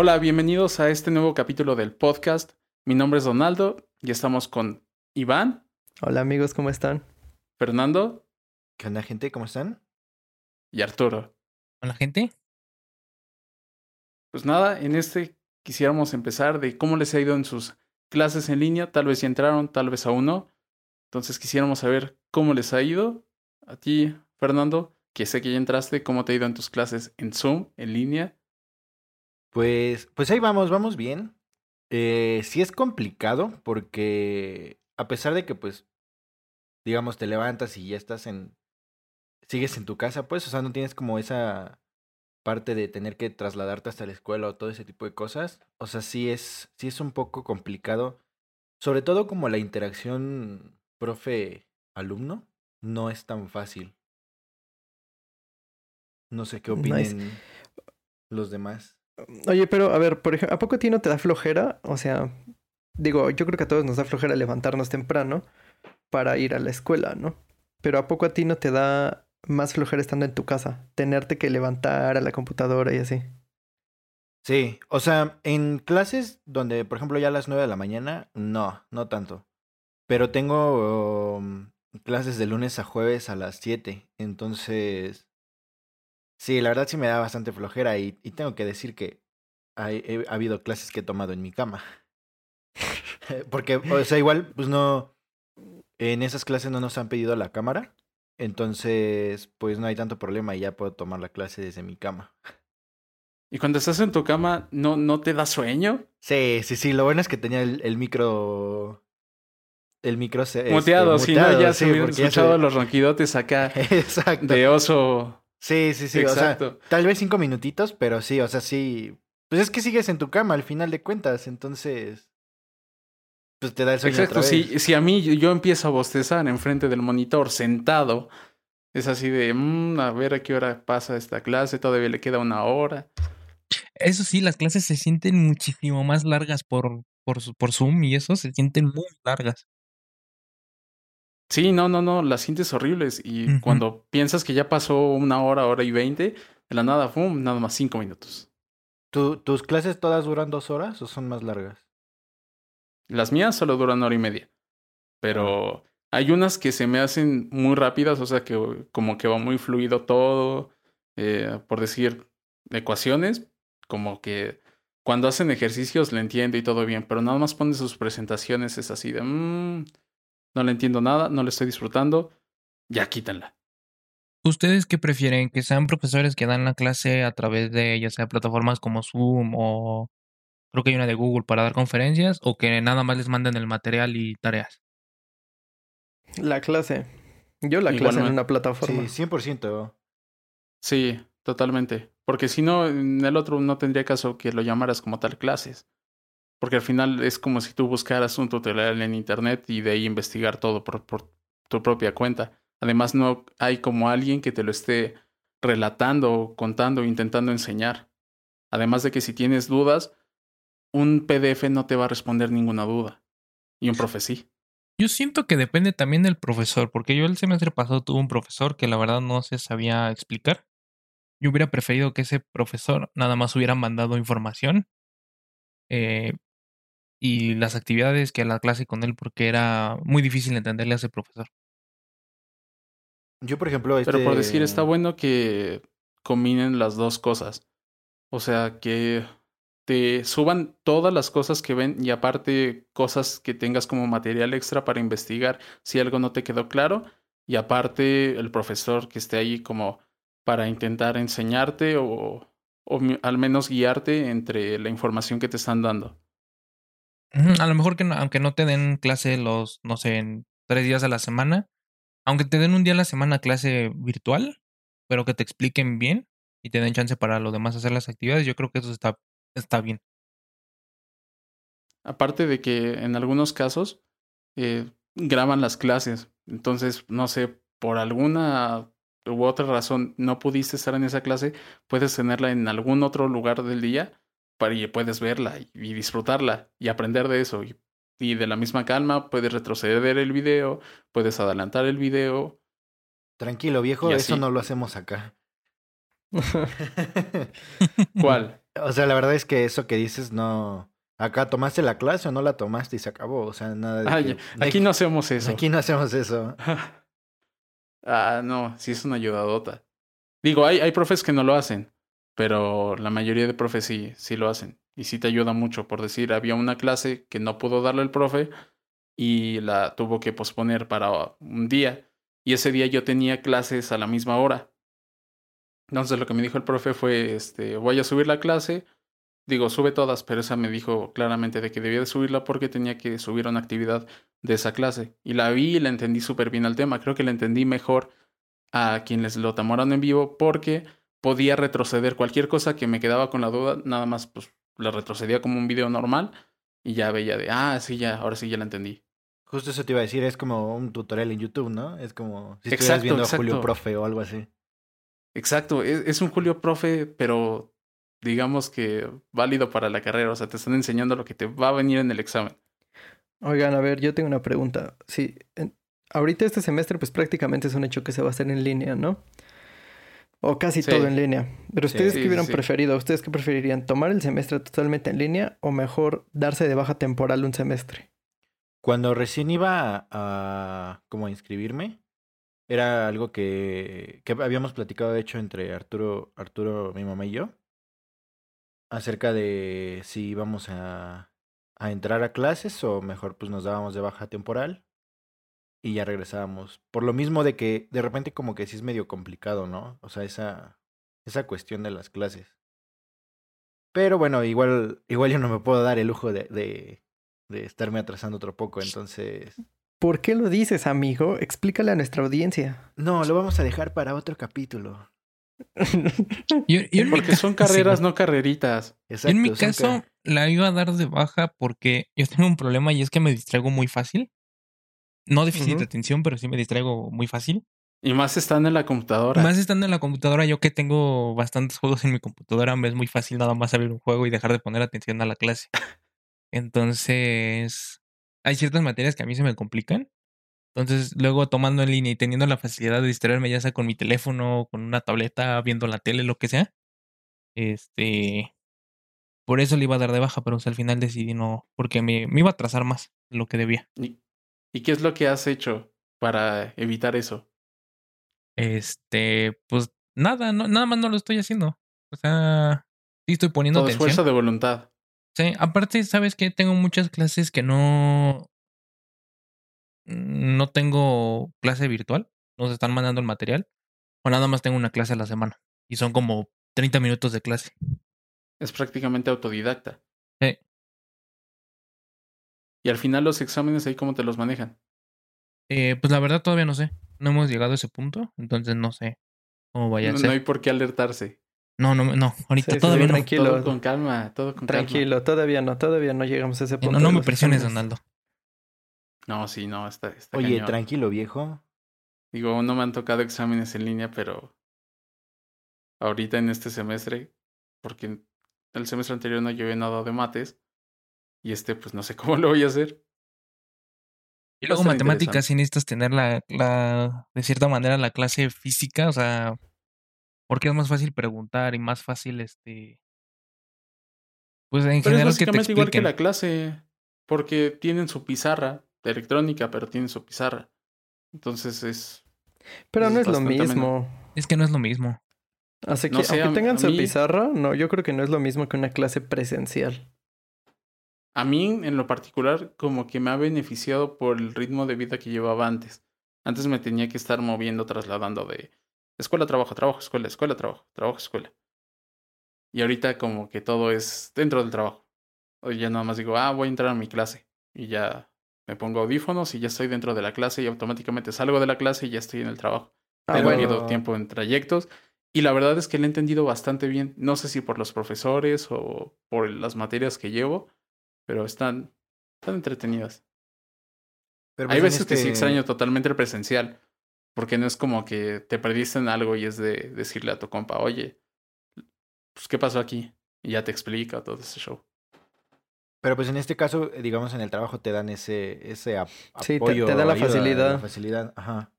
Hola, bienvenidos a este nuevo capítulo del podcast. Mi nombre es Donaldo y estamos con Iván. Hola amigos, ¿cómo están? Fernando. ¿Qué onda gente? ¿Cómo están? Y Arturo. Hola gente. Pues nada, en este quisiéramos empezar de cómo les ha ido en sus clases en línea. Tal vez ya entraron, tal vez aún no. Entonces quisiéramos saber cómo les ha ido. A ti, Fernando, que sé que ya entraste, ¿cómo te ha ido en tus clases en Zoom, en línea? Pues, pues ahí vamos, vamos bien. Eh, sí es complicado porque a pesar de que pues, digamos, te levantas y ya estás en, sigues en tu casa, pues, o sea, no tienes como esa parte de tener que trasladarte hasta la escuela o todo ese tipo de cosas. O sea, sí es, sí es un poco complicado. Sobre todo como la interacción profe-alumno no es tan fácil. No sé qué opinen los demás. Oye, pero a ver, por ejemplo, ¿a poco a ti no te da flojera? O sea, digo, yo creo que a todos nos da flojera levantarnos temprano para ir a la escuela, ¿no? Pero ¿a poco a ti no te da más flojera estando en tu casa? Tenerte que levantar a la computadora y así. Sí, o sea, en clases donde, por ejemplo, ya a las nueve de la mañana, no, no tanto. Pero tengo um, clases de lunes a jueves a las 7, entonces Sí, la verdad sí me da bastante flojera y, y tengo que decir que hay, ha habido clases que he tomado en mi cama. Porque, o sea, igual, pues no, en esas clases no nos han pedido la cámara, entonces, pues no hay tanto problema y ya puedo tomar la clase desde mi cama. ¿Y cuando estás en tu cama, no, no te da sueño? Sí, sí, sí, lo bueno es que tenía el, el micro el micro se, muteado, este, muteado, si no ya sí, se escuchado se... los ronquidotes acá Exacto. de oso Sí, sí, sí. Exacto. O sea, tal vez cinco minutitos, pero sí, o sea, sí. Pues es que sigues en tu cama al final de cuentas, entonces. Pues te da el sueño. Exacto, otra vez. Si, si a mí yo empiezo a bostezar enfrente del monitor sentado, es así de, mmm, a ver a qué hora pasa esta clase, todavía le queda una hora. Eso sí, las clases se sienten muchísimo más largas por, por, por Zoom y eso se sienten muy largas. Sí, no, no, no, las sientes horribles y uh -huh. cuando piensas que ya pasó una hora, hora y veinte, de la nada, ¡pum!, nada más cinco minutos. ¿Tu, ¿Tus clases todas duran dos horas o son más largas? Las mías solo duran hora y media, pero hay unas que se me hacen muy rápidas, o sea que como que va muy fluido todo, eh, por decir, ecuaciones, como que cuando hacen ejercicios le entiendo y todo bien, pero nada más ponen sus presentaciones, es así de... Mmm, no le entiendo nada, no le estoy disfrutando, ya quítenla. ¿Ustedes qué prefieren? ¿Que sean profesores que dan la clase a través de ya sea plataformas como Zoom o creo que hay una de Google para dar conferencias o que nada más les manden el material y tareas? La clase. Yo la clase en una plataforma. Sí, 100%. Sí, totalmente. Porque si no, en el otro no tendría caso que lo llamaras como tal clases. Porque al final es como si tú buscaras un tutorial en internet y de ahí investigar todo por, tu propia cuenta. Además, no hay como alguien que te lo esté relatando, contando, intentando enseñar. Además de que si tienes dudas, un PDF no te va a responder ninguna duda. Y un profe sí. Yo siento que depende también del profesor, porque yo el semestre pasado tuve un profesor que la verdad no se sabía explicar. Yo hubiera preferido que ese profesor nada más hubiera mandado información eh, y las actividades que a la clase con él porque era muy difícil entenderle a ese profesor. Yo, por ejemplo, este... Pero por decir, está bueno que combinen las dos cosas. O sea, que te suban todas las cosas que ven y aparte cosas que tengas como material extra para investigar si algo no te quedó claro. Y aparte el profesor que esté ahí como para intentar enseñarte o, o al menos guiarte entre la información que te están dando. A lo mejor que no, aunque no te den clase los, no sé, en tres días a la semana, aunque te den un día a la semana clase virtual, pero que te expliquen bien y te den chance para lo demás hacer las actividades, yo creo que eso está, está bien. Aparte de que en algunos casos eh, graban las clases, entonces, no sé, por alguna u otra razón no pudiste estar en esa clase, puedes tenerla en algún otro lugar del día para y puedes verla y, y disfrutarla y aprender de eso. Y, y, de la misma calma puedes retroceder el video, puedes adelantar el video. Tranquilo, viejo, eso no lo hacemos acá. ¿Cuál? o sea, la verdad es que eso que dices no... Acá tomaste la clase o no la tomaste y se acabó. O sea, nada de... Ay, que- aquí no hacemos eso. Aquí no hacemos eso. ah, no, sí es una ayudadota. Digo, hay, hay profes que no lo hacen, pero la mayoría de profes sí, sí lo hacen. Y sí te ayuda mucho. Por decir, había una clase que no pudo darle el profe y la tuvo que posponer para un día. Y ese día yo tenía clases a la misma hora. Entonces lo que me dijo el profe fue, este, voy a subir la clase. Digo, sube todas, pero esa me dijo claramente de que debía de subirla porque tenía que subir una actividad de esa clase. Y la vi y la entendí súper bien al tema. Creo que la entendí mejor a quienes lo tomaron en vivo porque podía retroceder cualquier cosa que me quedaba con la duda, nada más pues la retrocedía como un video normal y ya veía de, ah, sí, ya, ahora sí ya la entendí. Justo eso te iba a decir, es como un tutorial en YouTube, ¿no? Es como si estuvieras Exacto, viendo a Julio. Profe o algo así. Exacto, es, es un Julio profe, pero digamos que válido para la carrera, o sea, te están enseñando lo que te va a venir en el examen. Oigan, a ver, yo tengo una pregunta. Sí, en- ahorita este semestre pues prácticamente es un hecho que se va a hacer en línea, ¿no? O casi Sí. todo en línea. Pero ustedes Sí, hubieran sí. preferido? ¿Ustedes qué preferirían? ¿Tomar el semestre totalmente en línea o mejor darse de baja temporal un semestre? Cuando recién iba a, a como a inscribirme, era algo que, que habíamos platicado, de hecho, entre Arturo, Arturo, mi mamá y yo, acerca de si íbamos a, a entrar a clases o mejor pues nos dábamos de baja temporal y ya regresábamos. Por lo mismo de que de repente como que sí es medio complicado, ¿no? O sea, esa, esa cuestión de las clases. Pero bueno, igual, igual yo no me puedo dar el lujo de, de, de estarme atrasando otro poco, entonces... ¿Por qué lo dices, amigo? Explícale a nuestra audiencia. No, lo vamos a dejar para otro capítulo. Yo, Porque son carreras, sí. no carreritas. Yo Exacto. en mi caso ca- la iba a dar de baja porque yo tengo un problema y es que me distraigo muy fácil. No déficit de atención, pero sí me distraigo muy fácil. Y más estando en la computadora. Más estando en la computadora, yo que tengo bastantes juegos en mi computadora, me es muy fácil nada más abrir un juego y dejar de poner atención a la clase. Entonces, hay ciertas materias que a mí se me complican. Entonces, luego tomando en línea y teniendo la facilidad de distraerme, ya sea con mi teléfono, con una tableta, viendo la tele, lo que sea. Este. Por eso le iba a dar de baja, pero o sea, al final decidí no. Porque me, me iba a atrasar más de lo que debía. ¿Y, ¿Y qué es lo que has hecho para evitar eso? Este, pues nada, no, nada más no lo estoy haciendo. O sea, sí estoy poniendo Todo esfuerzo de voluntad. Sí, aparte, ¿sabes qué? Tengo muchas clases que no. No tengo clase virtual. Nos están mandando el material. O nada más tengo una clase a la semana. Y son como 30 minutos de clase. Es prácticamente autodidacta. Sí. Y al final los exámenes ahí cómo te los manejan. Eh, pues la verdad todavía no sé. No hemos llegado a ese punto. Entonces no sé cómo vaya a No, ser. no hay por qué alertarse. No, no, no. Ahorita Sí, todavía sí, no. tranquilo. Todo con calma, todo con calma. Tranquilo, todavía no, todavía no llegamos a ese Eh, punto. No, no me presiones. Donaldo. No, sí, no, está, está Oye, cañón. tranquilo, viejo. Digo, no me han tocado exámenes en línea, pero ahorita en este semestre, porque el semestre anterior no llevé nada de mates, y este pues no sé cómo lo voy a hacer. Y luego matemáticas sí necesitas tener la, la, de cierta manera, la clase física, o sea, porque es más fácil preguntar y más fácil, este, pues en Pero es general que te básicamente igual que la clase, porque tienen su pizarra de electrónica, pero tienen su pizarra. Entonces es... Pero Es no es lo mismo. Es que no es lo mismo. Así que, No sé, aunque tengan su pizarra, no, yo creo que no es lo mismo que una clase presencial. A mí, en lo particular, como que me ha beneficiado por el ritmo de vida que llevaba antes. Antes me tenía que estar moviendo, trasladando de escuela, trabajo, trabajo, escuela, escuela, trabajo, trabajo, escuela. Y ahorita como que todo es dentro del trabajo. O ya nada más digo, ah, voy a entrar a mi clase. Y ya me pongo audífonos y ya estoy dentro de la clase y automáticamente salgo de la clase y ya estoy en el trabajo. Ah, Pero bueno. tiempo en trayectos. Y la verdad es que lo he entendido bastante bien. No sé si por los profesores o por las materias que llevo, pero están, están entretenidas. Pero Hay veces que sí este- extraño totalmente el presencial, porque no es como que te perdiste en algo y es de decirle a tu compa, oye, pues ¿qué pasó aquí? Y ya te explica todo ese show. Pero pues en este caso, eh, digamos, en el trabajo te dan ese, ese ap- Sí, te- apoyo. te da la facilidad. La facilidad, ajá.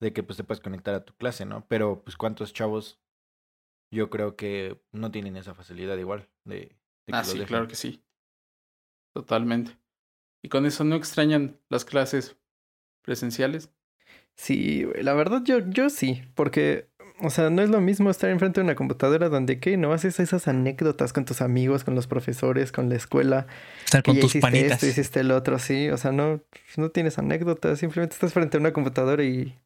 De que pues te puedes conectar a tu clase, ¿no? Pero pues cuántos chavos. yo creo que no tienen esa facilidad igual de, de que Ah, sí, dejen. claro que sí. Totalmente. Y con eso no extrañan las clases presenciales. Sí, güey, la verdad yo, yo sí, porque, o sea, no es lo mismo estar enfrente de una computadora donde, ¿qué? No haces esas anécdotas con tus amigos, con los profesores, con la escuela, Estar que con tus hiciste panitas. esto, hiciste el otro, sí, o sea, no, no tienes anécdotas, simplemente estás frente a una computadora y,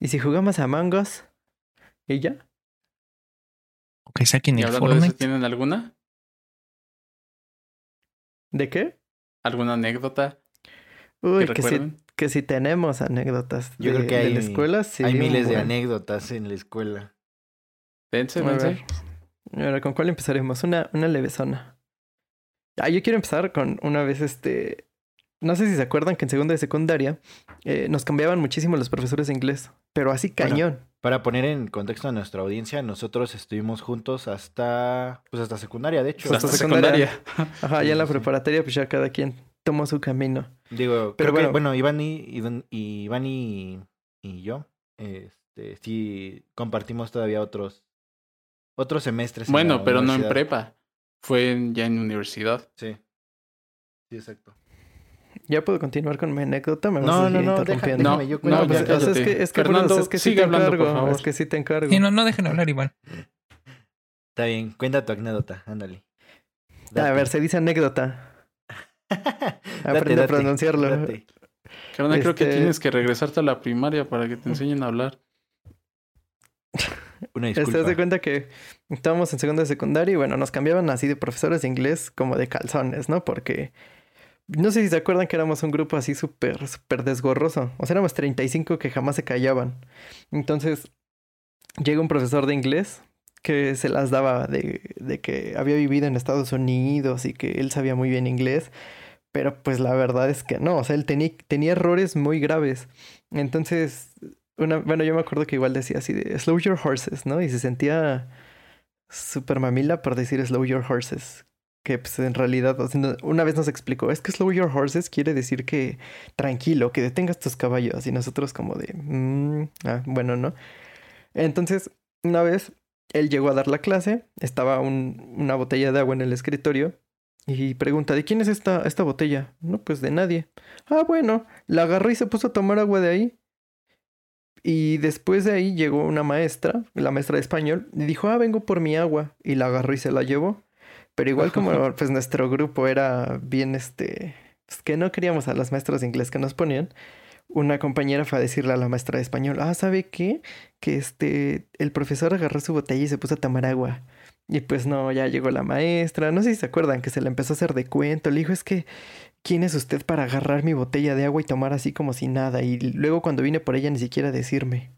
y si jugamos a mangos, y ya. O que saquen Y el hablando de eso. ¿tienen alguna? ¿De qué? ¿Alguna anécdota Uy, que que si, recuerden? que si tenemos anécdotas Yo de, creo que de hay- la escuela, sí. Hay miles de anécdotas en la escuela. Dense, A dense. ver. Ahora, ¿con cuál empezaremos? Una, una levesona. Ah, yo quiero empezar con una vez este. No sé si se acuerdan que en segunda de secundaria eh, nos cambiaban muchísimo los profesores de inglés, pero así Bueno, cañón. Para poner en contexto a nuestra audiencia, nosotros estuvimos juntos hasta, pues hasta secundaria, de hecho. Hasta Hasta secundaria. secundaria. Ajá, sí, ya en la preparatoria, pues ya cada quien tomó su camino. Digo, Pero bueno, bueno. bueno, Iván y, Iván y, Iván y, y yo, este, sí compartimos todavía otros, otros semestres. Bueno, pero no en prepa. Fue en- ya en universidad. Sí. Sí, exacto. ¿Ya puedo continuar con mi anécdota? Me vas No, a no, seguir no, deja- déjame, yo No, cuento. No, pues, ya es que, es que, Fernando, es que sí te hablando, por encargo. favor. Es que sí te encargo. Sí, no, no dejen hablar, Iván. Está bien, cuenta tu anécdota, ándale. A ver, se dice anécdota. Date, Aprende a pronunciarlo. date. Carnal, creo que Este- tienes que regresarte a la primaria para que te enseñen a hablar. Una Este, disculpa. haz de cuenta que estábamos en segundo de secundaria y bueno, nos cambiaban así de profesores de inglés como de calzones, ¿no? Porque no sé si se acuerdan que éramos un grupo así súper, súper desgorroso. O sea, éramos 35 que jamás se callaban. Entonces, llega un profesor de inglés que se las daba de, de que había vivido en Estados Unidos y que él sabía muy bien inglés. Pero pues la verdad es que no, o sea, él tenía, tenía errores muy graves. Entonces, bueno, yo me acuerdo que igual decía así de slow your horses, ¿no? Y se sentía súper mamila por decir slow your horses. Que pues en realidad, una vez nos explicó, es que slow your horses quiere decir que tranquilo, que detengas tus caballos. Y nosotros como de, "Mm, ah, bueno, ¿no? Entonces, una vez él llegó a dar la clase, estaba un- una botella de agua en el escritorio y pregunta, ¿de quién es esta, esta botella? No, pues de nadie. Ah, bueno, la agarró y se puso a tomar agua de ahí. Y después de ahí llegó una maestra, la maestra de español, y dijo, ah, vengo por mi agua. Y la agarró y se la llevó. Pero igual como pues nuestro grupo era bien este, pues, que no queríamos a las maestras de inglés que nos ponían, una compañera fue a decirle a la maestra de español, ah, ¿sabe qué? Que este, el profesor agarró su botella y se puso a tomar agua. Y pues no, ya llegó la maestra, no sé si se acuerdan que se le empezó a hacer de cuento, le dijo, es que, ¿quién es usted para agarrar mi botella de agua y tomar así como si nada? Y luego cuando vine por ella ni siquiera decirme.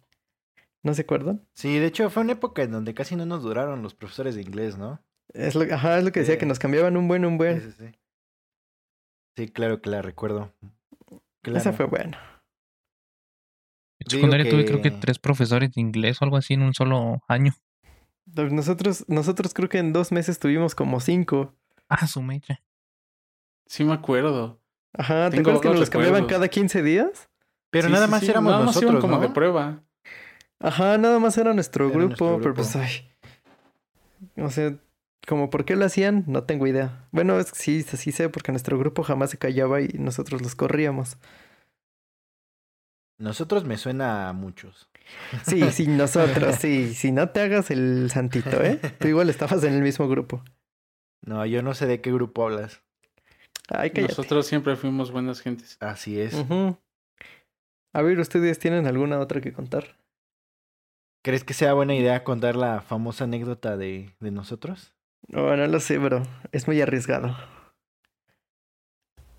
¿No se acuerdan? Sí, de hecho fue una época en donde casi no nos duraron los profesores de inglés, ¿no? Es lo, ajá, es lo que decía, Sí. que nos cambiaban un buen, un buen. sí, sí. Sí, claro que la recuerdo. Claro. Esa fue buena. En secundaria tuve creo que que- tres profesores de inglés o algo así en un solo año. Nosotros, nosotros creo que en dos meses tuvimos como cinco. Ah, su mecha. Sí me acuerdo. Ajá, ¿te Tengo acuerdas que nos los cambiaban cada 15 días? Pero Sí, nada más sí, éramos nada más nosotros, iban como ¿no? de prueba. Ajá, nada más era nuestro Era grupo, nuestro pero pues ay. O sea, como por qué lo hacían, no tengo idea. Bueno, es que sí, sí sé, porque nuestro grupo jamás se callaba y nosotros los corríamos. Nosotros me suena a muchos. Sí, sí, nosotros, sí. Si no te hagas el santito, ¿eh? Tú igual estabas en el mismo grupo. No, yo no sé de qué grupo hablas. Ay, cállate. Nosotros siempre fuimos buenas gentes. Así es. A ver, ¿ustedes tienen alguna otra que contar? ¿Crees que sea buena idea contar la famosa anécdota de, de nosotros? Oh, no lo sé, bro. Es muy arriesgado.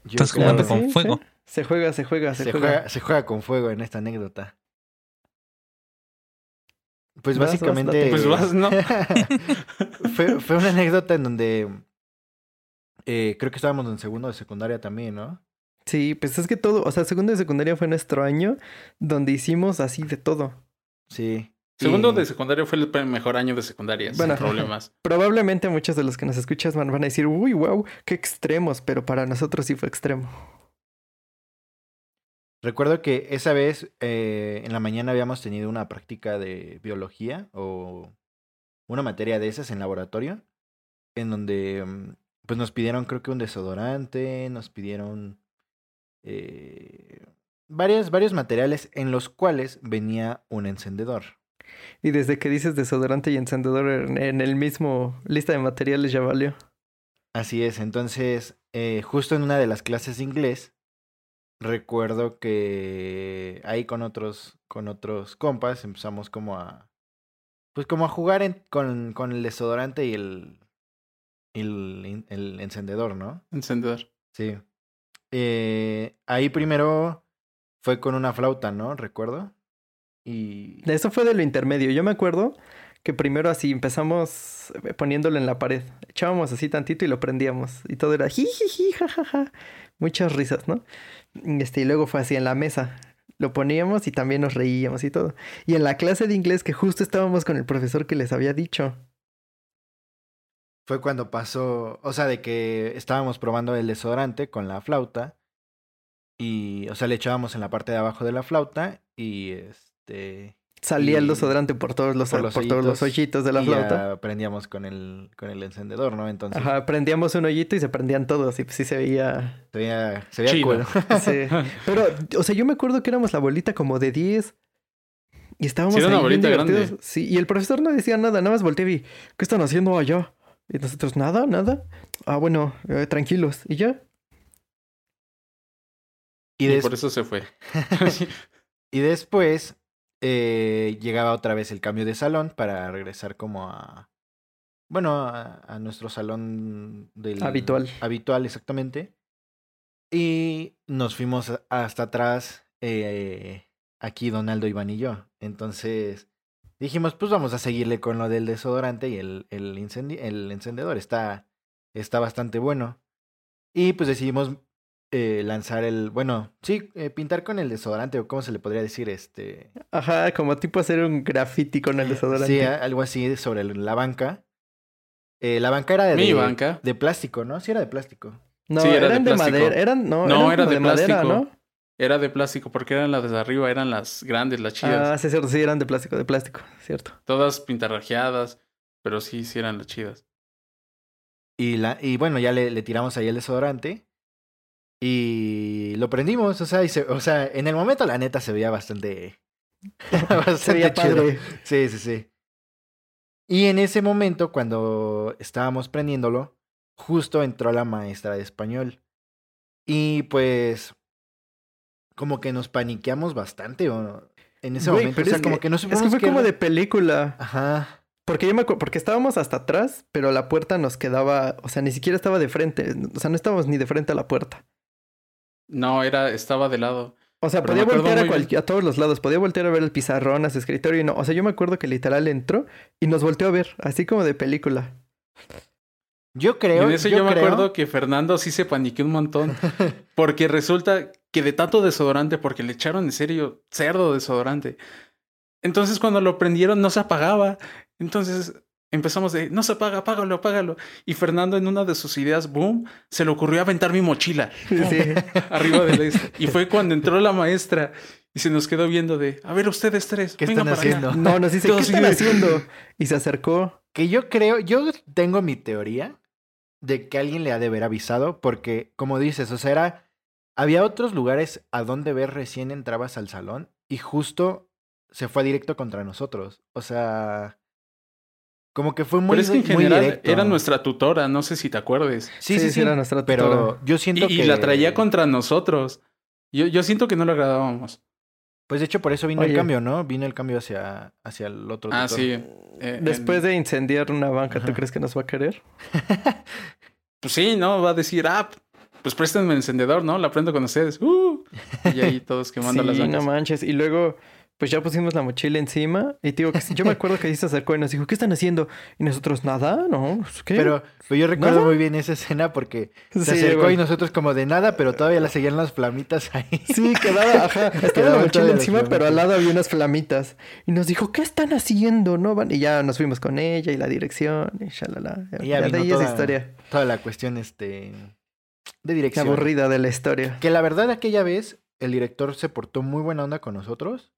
Yo Estás creo- jugando Claro, con sí, fuego. sí. Se juega, se juega, se, se, juega. juega, se juega con fuego en esta anécdota. Pues Vas, básicamente. Pues vas, ¿no? fue, fue una anécdota en donde. eh, creo que estábamos en segundo de secundaria también, ¿no? Sí, pues es que todo, o sea, segundo de secundaria fue nuestro año donde hicimos así de todo. Sí. Segundo Y- de secundaria fue el mejor año de secundaria, Bueno. sin problemas. Probablemente muchos de los que nos escuchas van, van a decir, uy, wow, qué extremos, pero para nosotros sí fue extremo. Recuerdo que esa vez eh, en la mañana habíamos tenido una práctica de biología o una materia de esas en laboratorio, en donde mm, pues nos pidieron creo que un desodorante, nos pidieron eh, varias, varios materiales en los cuales venía un encendedor. Y desde que dices desodorante y encendedor en, el mismo lista de materiales ya valió. Así es, entonces eh, justo en una de las clases de inglés recuerdo que ahí con otros con otros compas empezamos como a pues como a jugar en- con, con el desodorante y el, el el encendedor, ¿no? Encendedor. Sí. Eh, ahí primero fue con una flauta, ¿no? Recuerdo. Y Eso fue de lo intermedio. Yo me acuerdo que primero así empezamos poniéndolo en la pared. Echábamos así tantito y lo prendíamos. Y todo era jijiji, jajaja. Muchas risas, ¿no? Y Este, y luego fue así en la mesa. Lo poníamos y también nos reíamos y todo. Y en la clase de inglés que justo estábamos con el profesor que les había dicho. fue cuando pasó, o sea, de que estábamos probando el desodorante con la flauta y, o sea, le echábamos en la parte de abajo de la flauta y este Salía el desodorante por todos los, por todos los hoyitos, de la y flauta. ya prendíamos con el con el encendedor, ¿no? Entonces Ajá, prendíamos un hoyito y se prendían todos y pues sí se veía... se veía, se veía cool. Sí. Pero, o sea, yo me acuerdo que éramos la bolita como de 10 y estábamos Sí, era una ahí bien bolita grande. divertidos. Sí, y el profesor no decía nada, nada más volteé y vi, ¿qué están haciendo allá? Y nosotros, nada, nada. Ah, bueno, eh, tranquilos. Y ya, y, Y des- por eso se fue. y después eh, llegaba otra vez el cambio de salón para regresar como a bueno, a, a nuestro salón del Habitual. habitual exactamente. Y nos fuimos hasta atrás, eh, aquí Donaldo, Iván y yo. Entonces dijimos, pues vamos a seguirle con lo del desodorante y el, el, el encendedor. Está, está bastante bueno. Y pues decidimos eh, lanzar el, bueno, sí, eh, pintar con el desodorante, o cómo se le podría decir, este... ajá, como tipo hacer un graffiti con el desodorante. Sí, algo así sobre la banca. Eh, la banca era de, Mi banca. de plástico, ¿no? Sí, era de plástico. no, sí, era de eran de, plástico. madera, eran, no, No, eran era de madera, plástico. ¿no? Era de plástico porque eran las de arriba, eran las grandes, las chidas. Ah, sí, es cierto, sí, eran de plástico, de plástico, cierto. Todas pintarrajeadas, pero sí, sí eran las chidas. Y, la, y bueno, ya le, le tiramos ahí el desodorante. Y lo prendimos, o sea, y se- o sea, en el momento la neta se veía bastante... bastante Se veía chido. padre. Sí, sí, sí. Y en ese momento, cuando estábamos prendiéndolo, justo entró la maestra de español. Y pues, como que nos paniqueamos bastante, o en ese Güey, momento, pero o sea, es como que- que no Es supimos que fue como era. de película. Ajá. Porque yo me acuerdo, porque estábamos hasta atrás, pero la puerta nos quedaba, o sea, ni siquiera estaba de frente, o sea, no estábamos ni de frente a la puerta. No, era, estaba de lado. O sea, Pero podía voltear a, todos los lados, podía voltear a ver el pizarrón, a su escritorio y no. O sea, yo me acuerdo que literal entró y nos volteó a ver, así como de película. Yo Y creo. en eso yo, me creo- acuerdo que Fernando sí se paniqueó un montón. Porque resulta que de tanto desodorante, porque le echaron en serio cerdo desodorante. Entonces cuando lo prendieron no se apagaba. Entonces empezamos de, no se apaga, apágalo, apágalo. Y Fernando en una de sus ideas, boom, se le ocurrió aventar mi mochila Sí. arriba de la isla. Y fue cuando entró la maestra y se nos quedó viendo de, a ver ustedes tres, ¿Qué están para acá". haciendo? No, nos dice, ¿qué están de- haciendo? Y se acercó. Que yo creo, yo tengo mi teoría de que alguien le ha de haber avisado, porque, como dices, o sea, era. Había otros lugares a donde ver recién entrabas al salón y justo se fue directo contra nosotros. O sea. Como que fue muy, Pero es que en muy general directo. era nuestra tutora, no sé si te acuerdes. Sí, sí, sí. era nuestra pero tutora. yo siento Y, y que. la traía contra nosotros. Yo, yo siento que no lo agradábamos. Pues de hecho, por eso vino Oye. el cambio, ¿no? Vino el cambio hacia, hacia el otro. Ah, tutor. sí. eh, Después en- de incendiar una banca, ¿tú Ajá. crees que nos va a querer? Pues sí, ¿no? Va a decir, ah, pues préstenme el encendedor, ¿no? La prendo con ustedes. ¡Uh! Y ahí todos quemando sí, las no bancas. manches. Y luego, pues ya pusimos la mochila encima. Y te digo que yo me acuerdo que ahí se acercó y nos dijo, ¿qué están haciendo? Y nosotros, nada, no, pues, ¿qué? Pero, pero yo recuerdo ¿Nada? muy bien esa escena porque se Sí, acercó y nosotros como de nada, pero todavía le seguían las flamitas ahí. Sí, quedaba, ajá, estaba la mochila encima, pero al lado había unas flamitas. Y nos dijo, ¿qué están haciendo? No van. Y ya nos fuimos con ella y la dirección y shalala. Y ya Ya, de ahí toda- esa historia. Toda la cuestión este de dirección. aburrida de la historia. Que la verdad aquella vez el director se portó muy buena onda con nosotros.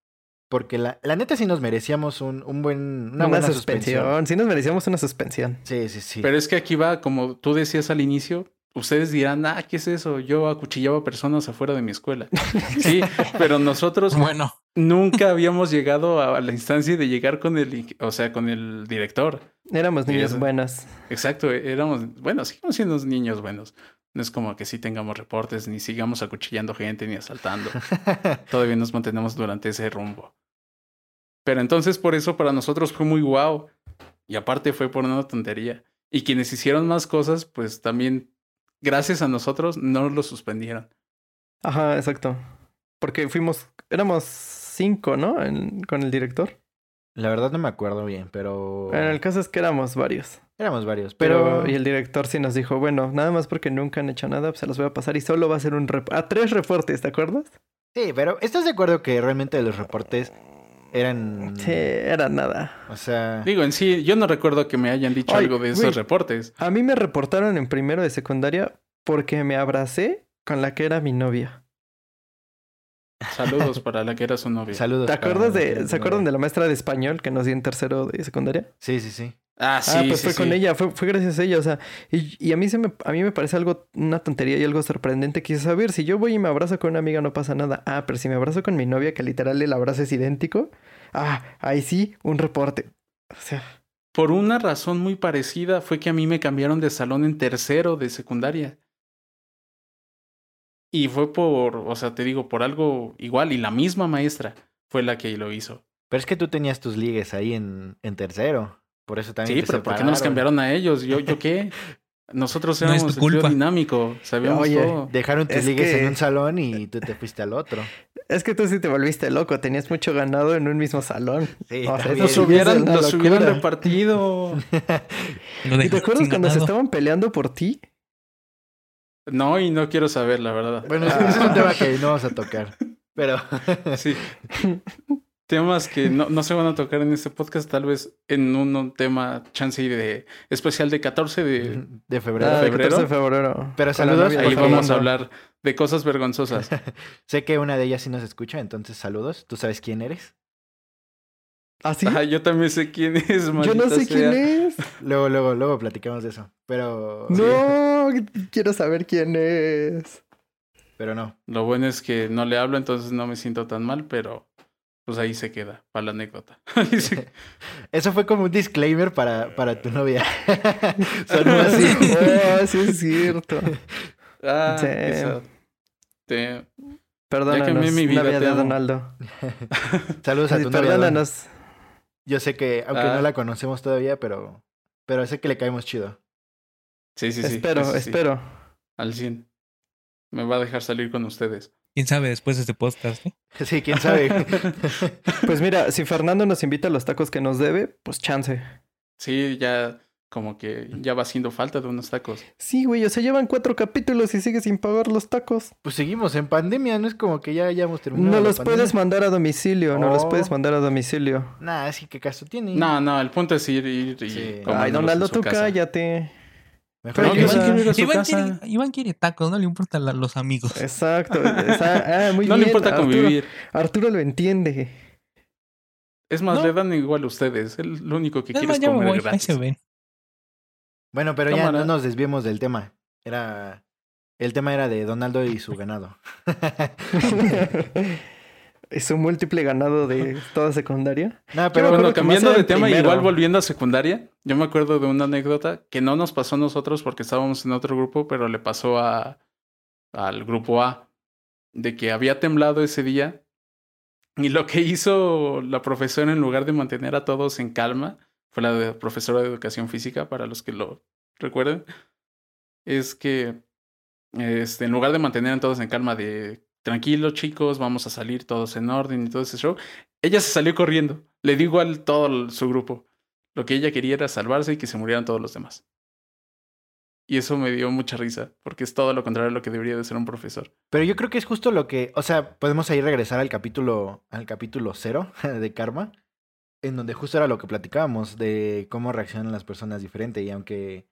Porque la, la neta sí nos merecíamos un, un buen, una, Una, buena suspensión. suspensión. Sí nos merecíamos una suspensión. Sí, sí, sí. Pero es que aquí va, como tú decías al inicio, ustedes dirán, ah, ¿qué es eso? Yo acuchillaba personas afuera de mi escuela. Sí, pero nosotros Bueno, nunca habíamos llegado a la instancia de llegar con el, o sea, con el director. Éramos niños buenos. Exacto, éramos, bueno, seguimos siendo niños buenos. No es como que sí tengamos reportes, ni sigamos acuchillando gente, ni asaltando. Todavía nos mantenemos durante ese rumbo. Pero entonces por eso para nosotros fue muy guau. Y aparte fue por una tontería. Y quienes hicieron más cosas, pues también, gracias a nosotros, no lo suspendieron. Ajá, exacto. Porque fuimos, éramos cinco, ¿no? En- con el director. La verdad no me acuerdo bien, pero... Bueno, el caso es que éramos varios. Éramos varios, Pero, pero... y el director sí nos dijo, bueno, nada más porque nunca han hecho nada, pues se los voy a pasar y solo va a ser un rep a tres reportes, ¿te acuerdas? Sí, pero ¿estás de acuerdo que realmente los reportes eran... Sí, era nada. O sea... Digo, en sí, yo no recuerdo que me hayan dicho Ay, algo de esos reportes. A mí me reportaron en primero de secundaria porque me abracé con la que era mi novia. Saludos para la que era su novia. Saludos. ¿Te acuerdas de, ¿se acuerdan de la maestra de español que nos dio en tercero de secundaria? Sí, sí, sí. Ah, sí, ah, pues sí, fue con ella, fue, fue gracias a ella, o sea, y, y a mí se me, a mí me parece algo, una tontería y algo sorprendente. Quise saber, si yo voy y me abrazo con una amiga no pasa nada. Ah, pero si me abrazo con mi novia, que literal el abrazo es idéntico, ah, ahí sí, un reporte. O sea, Por una razón muy parecida fue que a mí me cambiaron de salón en tercero de secundaria. Y fue por, o sea, te digo, por algo igual. Y la misma maestra fue la que lo hizo. Pero es que tú tenías tus ligues ahí en, en tercero. Por eso también Sí, te pero ¿por qué no nos cambiaron a ellos? ¿Yo, yo qué? Nosotros No es éramos el trío culpa. dinámico, sabíamos Oye, todo. Dejaron tus Es ligues que- en un salón y tú te fuiste al otro. es que tú sí te volviste loco, tenías mucho ganado en un mismo salón. Sí, O sea. Los es hubieran, los hubieran repartido. lo ¿Y te acuerdas cuando se estaban peleando por ti? No, y no quiero saber, la verdad. Bueno, ese es un tema que no vamos a tocar. Pero Sí. Temas que no, no se van a tocar en este podcast, tal vez en un, un tema chance y de especial de 14 de... de febrero. Ah, el febrero. 14 de febrero. Pero saludos, novia de Ahí vamos a hablar de cosas vergonzosas. Sé que una de ellas sí nos escucha, entonces saludos. ¿Tú sabes quién eres? ¿Ah, sí? Ajá, yo también sé quién es, Yo no sé quién es. Luego, luego, luego platicamos de eso. Pero. No, quiero saber quién es. Pero no. Lo bueno es que no le hablo, entonces no me siento tan mal, pero pues ahí se queda, para la anécdota. Se- Eso fue como un disclaimer para, para tu novia. Sonó así. Oh, sí es cierto. Ah, Sí. esa- te- Perdónanos, mi vida, novia de. Donaldo. Saludos a tu novia. Perdónanos. Yo sé que, aunque Ah. no la conocemos todavía, pero. Pero sé que le caemos chido. Sí, sí, sí. espero, sí, espero. Al 100. Me va a dejar salir con ustedes. ¿Quién sabe después de este podcast? eh? Sí, quién sabe. Pues mira, si Fernando nos invita a los tacos que nos debe, pues chance. Sí, ya como que ya va haciendo falta de unos tacos. Sí, güey, o sea, llevan cuatro capítulos y sigue sin pagar los tacos. pues seguimos en pandemia, no es como que ya hayamos terminado. No la los pandemia. puedes mandar a domicilio, no los Oh. puedes mandar a domicilio. Nah, sí, ¿qué caso tiene? No, no, el punto es ir, ir y Sí. Ay, Donaldo, en su tú casa. cállate. Mejor ir a su Iván casa. quiere, Iván quiere tacos, no le importan la- los amigos. Exacto. Esa- ah, muy no bien. le importa Arturo, convivir. Arturo lo entiende. Es más, No. le dan igual a ustedes. Él lo único que quiere es comer voy, ahí gratis. se ven. Bueno, pero ya no nos desviemos del tema. Era. El tema era de Donaldo y su ganado. es un múltiple ganado de toda secundaria. no, me pero Bueno, cambiando de tema, primero. igual volviendo a secundaria, yo me acuerdo de una anécdota que no nos pasó a nosotros porque estábamos en otro grupo, pero le pasó a al grupo A, de que había temblado ese día y lo que hizo la profesora en lugar de mantener a todos en calma, fue la de- profesora de educación física, para los que lo recuerden, es que este, en lugar de mantener a todos en calma de tranquilos chicos, vamos a salir todos en orden y todo ese show, ella se salió corriendo. Le dio igual todo su grupo. Lo que ella quería era salvarse y que se murieran todos los demás. Y eso me dio mucha risa, porque es todo lo contrario a lo que debería de ser un profesor. Pero yo creo que es justo lo que. O sea, podemos ahí regresar al capítulo. Al capítulo cero de Karma. En donde justo era lo que platicábamos. De cómo reaccionan las personas diferente. Y aunque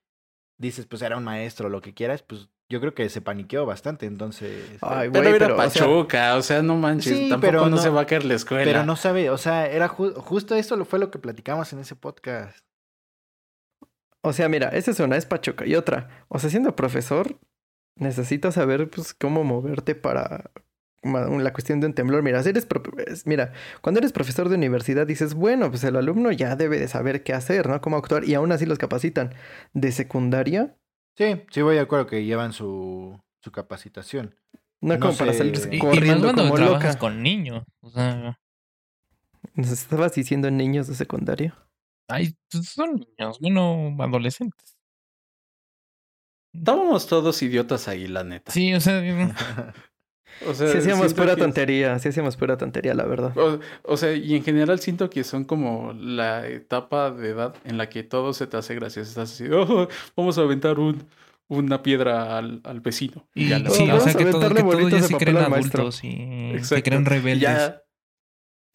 dices, pues era un maestro, lo que quieras, pues yo creo que se paniqueó bastante, entonces... Ay, Pero güey, era pero, o sea, Pachuca, o sea, no manches, Sí, tampoco pero no, no- se va a caer la escuela. Pero no sabe, o sea, era ju- justo eso lo fue lo que platicamos en ese podcast. O sea, mira, esa es una, es Pachuca. Y otra, o sea, siendo profesor, necesitas saber, pues, cómo moverte para la cuestión de un temblor. Mira, si eres pro- mira, cuando eres profesor de universidad dices, bueno, pues el alumno ya debe de saber qué hacer, ¿no? Cómo actuar. Y aún así los capacitan. De secundaria, Sí, sí voy de acuerdo que llevan su, su capacitación. no, No como para salir Y, y corriendo cuando como loca. con niños. O sea, Nos estabas diciendo niños de secundaria. ay, pues son niños, bueno, adolescentes. Estábamos todos idiotas ahí, la neta. Sí, o sea, O sea, Sí hacíamos pura tontería, sí hacíamos pura tontería, la verdad. O, o sea, y en general siento que son como la etapa de edad en la que todo se te hace gracioso. Estás así, "Oh, vamos a aventar un, una piedra al, al vecino. y, ya la- sí, o vamos sea a que, todo, aventarle que bolitas ya se creen al maestro. adultos y se Exacto. creen rebeldes. Ya-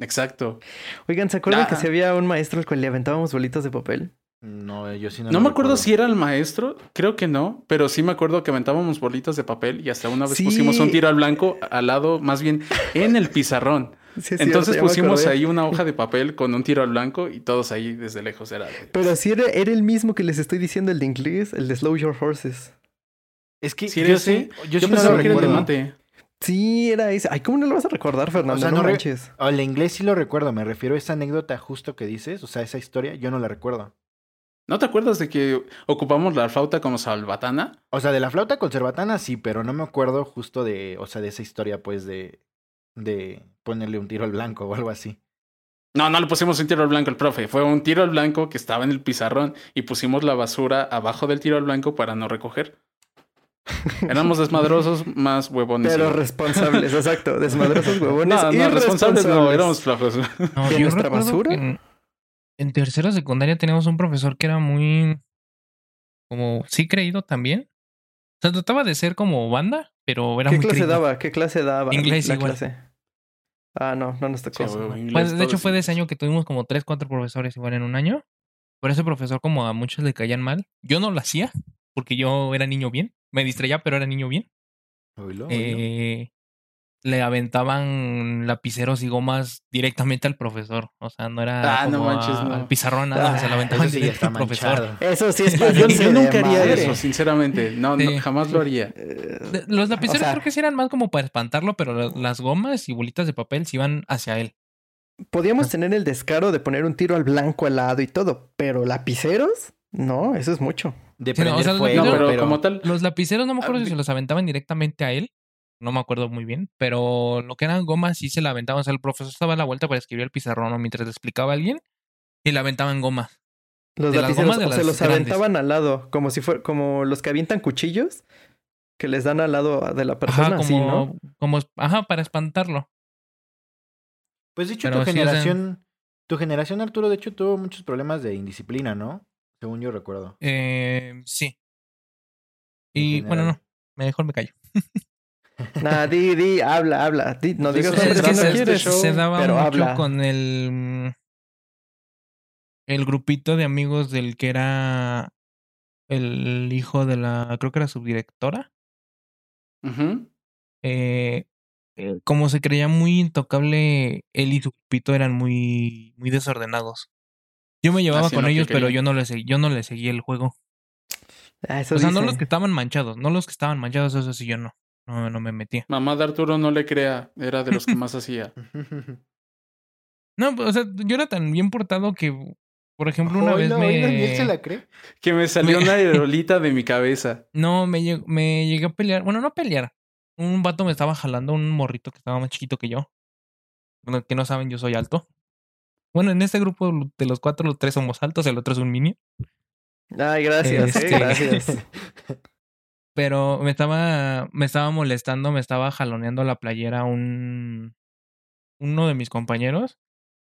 Exacto. Oigan, ¿se acuerdan que si había un maestro al cual le aventábamos bolitas de papel? No, yo sí no No, me acuerdo si era el maestro, creo que no, pero sí me acuerdo que aventábamos bolitas de papel y hasta una vez Sí. pusimos un tiro al blanco al lado, más bien en el pizarrón. Sí, es cierto, Entonces pusimos ahí una hoja de papel con un tiro al blanco y todos ahí desde lejos era Pero sí era, era el mismo que les estoy diciendo, el de inglés, el de Slow Your Horses. Es que Sí, yo sí, yo, Yo pensaba lo que era el de mate. Sí, era ese. Ay, ¿cómo no lo vas a recordar, Fernando? O sea, no, no re- manches. O el inglés sí lo recuerdo, me refiero a esa anécdota justo que dices, o sea, esa historia, yo no la recuerdo. ¿No te acuerdas de que ocupamos la flauta como salvatana? O sea, de la flauta conservatana sí, pero no me acuerdo justo de, o sea, de esa historia, pues, de, de ponerle un tiro al blanco o algo así. No, no le pusimos un tiro al blanco al profe. Fue un tiro al blanco que estaba en el pizarrón y pusimos la basura abajo del tiro al blanco para no recoger. Éramos desmadrosos más huevones. Pero responsables, exacto. Desmadrosos huevones. No, no, responsables no, éramos flojos. No, ¿De yo nuestra basura? En, tercero secundaria teníamos un profesor que era muy como sí creído también. O sea, trataba de ser como banda, pero era ¿Qué muy clase creído. daba? ¿Qué clase daba? Inglés la igual. clase? Ah, no, no nos Sí, tocó. inglés, Pues, de hecho fue de ese año que tuvimos como tres, cuatro profesores igual en un año. Pero ese profesor como a muchos le caían mal. Yo no lo hacía porque yo era niño bien. Me distraía, pero era niño bien. Oílo, oílo. Eh, le aventaban lapiceros y gomas directamente al profesor. O sea, no era Ah, no manches, a- no. al pizarrón nada, Ah, se lo Eso aventaban sí al profesor. Eso sí es Yo, nunca haría madre. eso, sinceramente. No, no, jamás lo haría. Eh, Los lapiceros o sea, creo que sí eran más como para espantarlo, pero la- las gomas y bolitas de papel sí iban hacia él. Podíamos tener el descaro de poner un tiro al blanco al lado y todo, pero lapiceros, no, eso es mucho. De Sí, no, o prender sea, los fuego, No, pero, pero, como tal, Los lapiceros no me acuerdo Ah, si se los aventaban directamente a él. No me acuerdo muy bien. Pero lo que eran gomas sí se la aventaban. O sea, el profesor estaba a la vuelta para escribir el pizarrón o mientras le explicaba a alguien y le aventaban gomas. Los De las gomas de o se los grandes. aventaban al lado, como si fuera como los que avientan cuchillos que les dan al lado de la persona, Ajá, así, como, ¿no? como, ajá, para espantarlo. Pues de hecho Pero tu sí, generación, tu generación Arturo, de hecho tuvo muchos problemas de indisciplina, ¿no? Según yo recuerdo. Eh, sí. En Y bueno, no, mejor me callo. Nah, di, di, habla, habla. Di, no digas es que es no se, quieres. show, se daba pero mucho habla. con el el grupito de amigos del que era el hijo de la creo que era subdirectora eh, eh, como se creía muy intocable él y su grupito eran muy muy desordenados yo me llevaba con ellos pero yo no les yo no les seguía el juego Ah, o sea no los que estaban manchados no los que estaban manchados eso sí yo no no, no me metía mamá de Arturo no le crea, era de los que más hacía. no o sea yo era tan bien portado que por ejemplo una vez Oílo, me se la cree. Que me salió una aerolita de mi cabeza. No, me, lleg- me llegué a pelear. Bueno, no a pelear. Un vato me estaba jalando, un morrito que estaba más chiquito que yo. Bueno, que no saben, yo soy alto. Bueno, en este grupo de los cuatro, los tres somos altos, el otro es un mini. Ay, gracias, eh, Este- gracias. Pero me estaba, me estaba molestando, me estaba jaloneando la playera un uno de mis compañeros.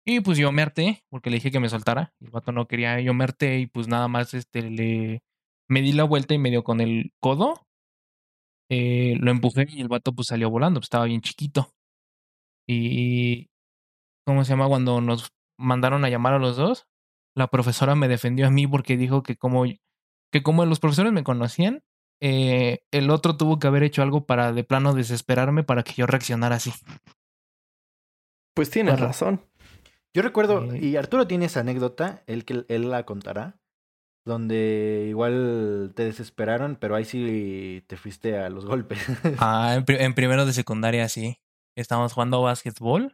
Y pues yo me harté, porque le dije que me soltara. El vato no quería, yo me harté y pues nada más este le me di la vuelta y medio con el codo. eh, lo empujé y el vato pues salió volando, pues estaba bien chiquito. Y ¿cómo se llama? Cuando nos mandaron a llamar a los dos, la profesora me defendió a mí porque dijo que como que como los profesores me conocían, eh, el otro tuvo que haber hecho algo para de plano desesperarme para que yo reaccionara así. Pues tienes razón. Yo recuerdo, Eh. y Arturo tiene esa anécdota, él que él la contará, donde igual te desesperaron, pero ahí sí te fuiste a los golpes. Ah, en, pri- en primero de secundaria sí. Estábamos jugando básquetbol.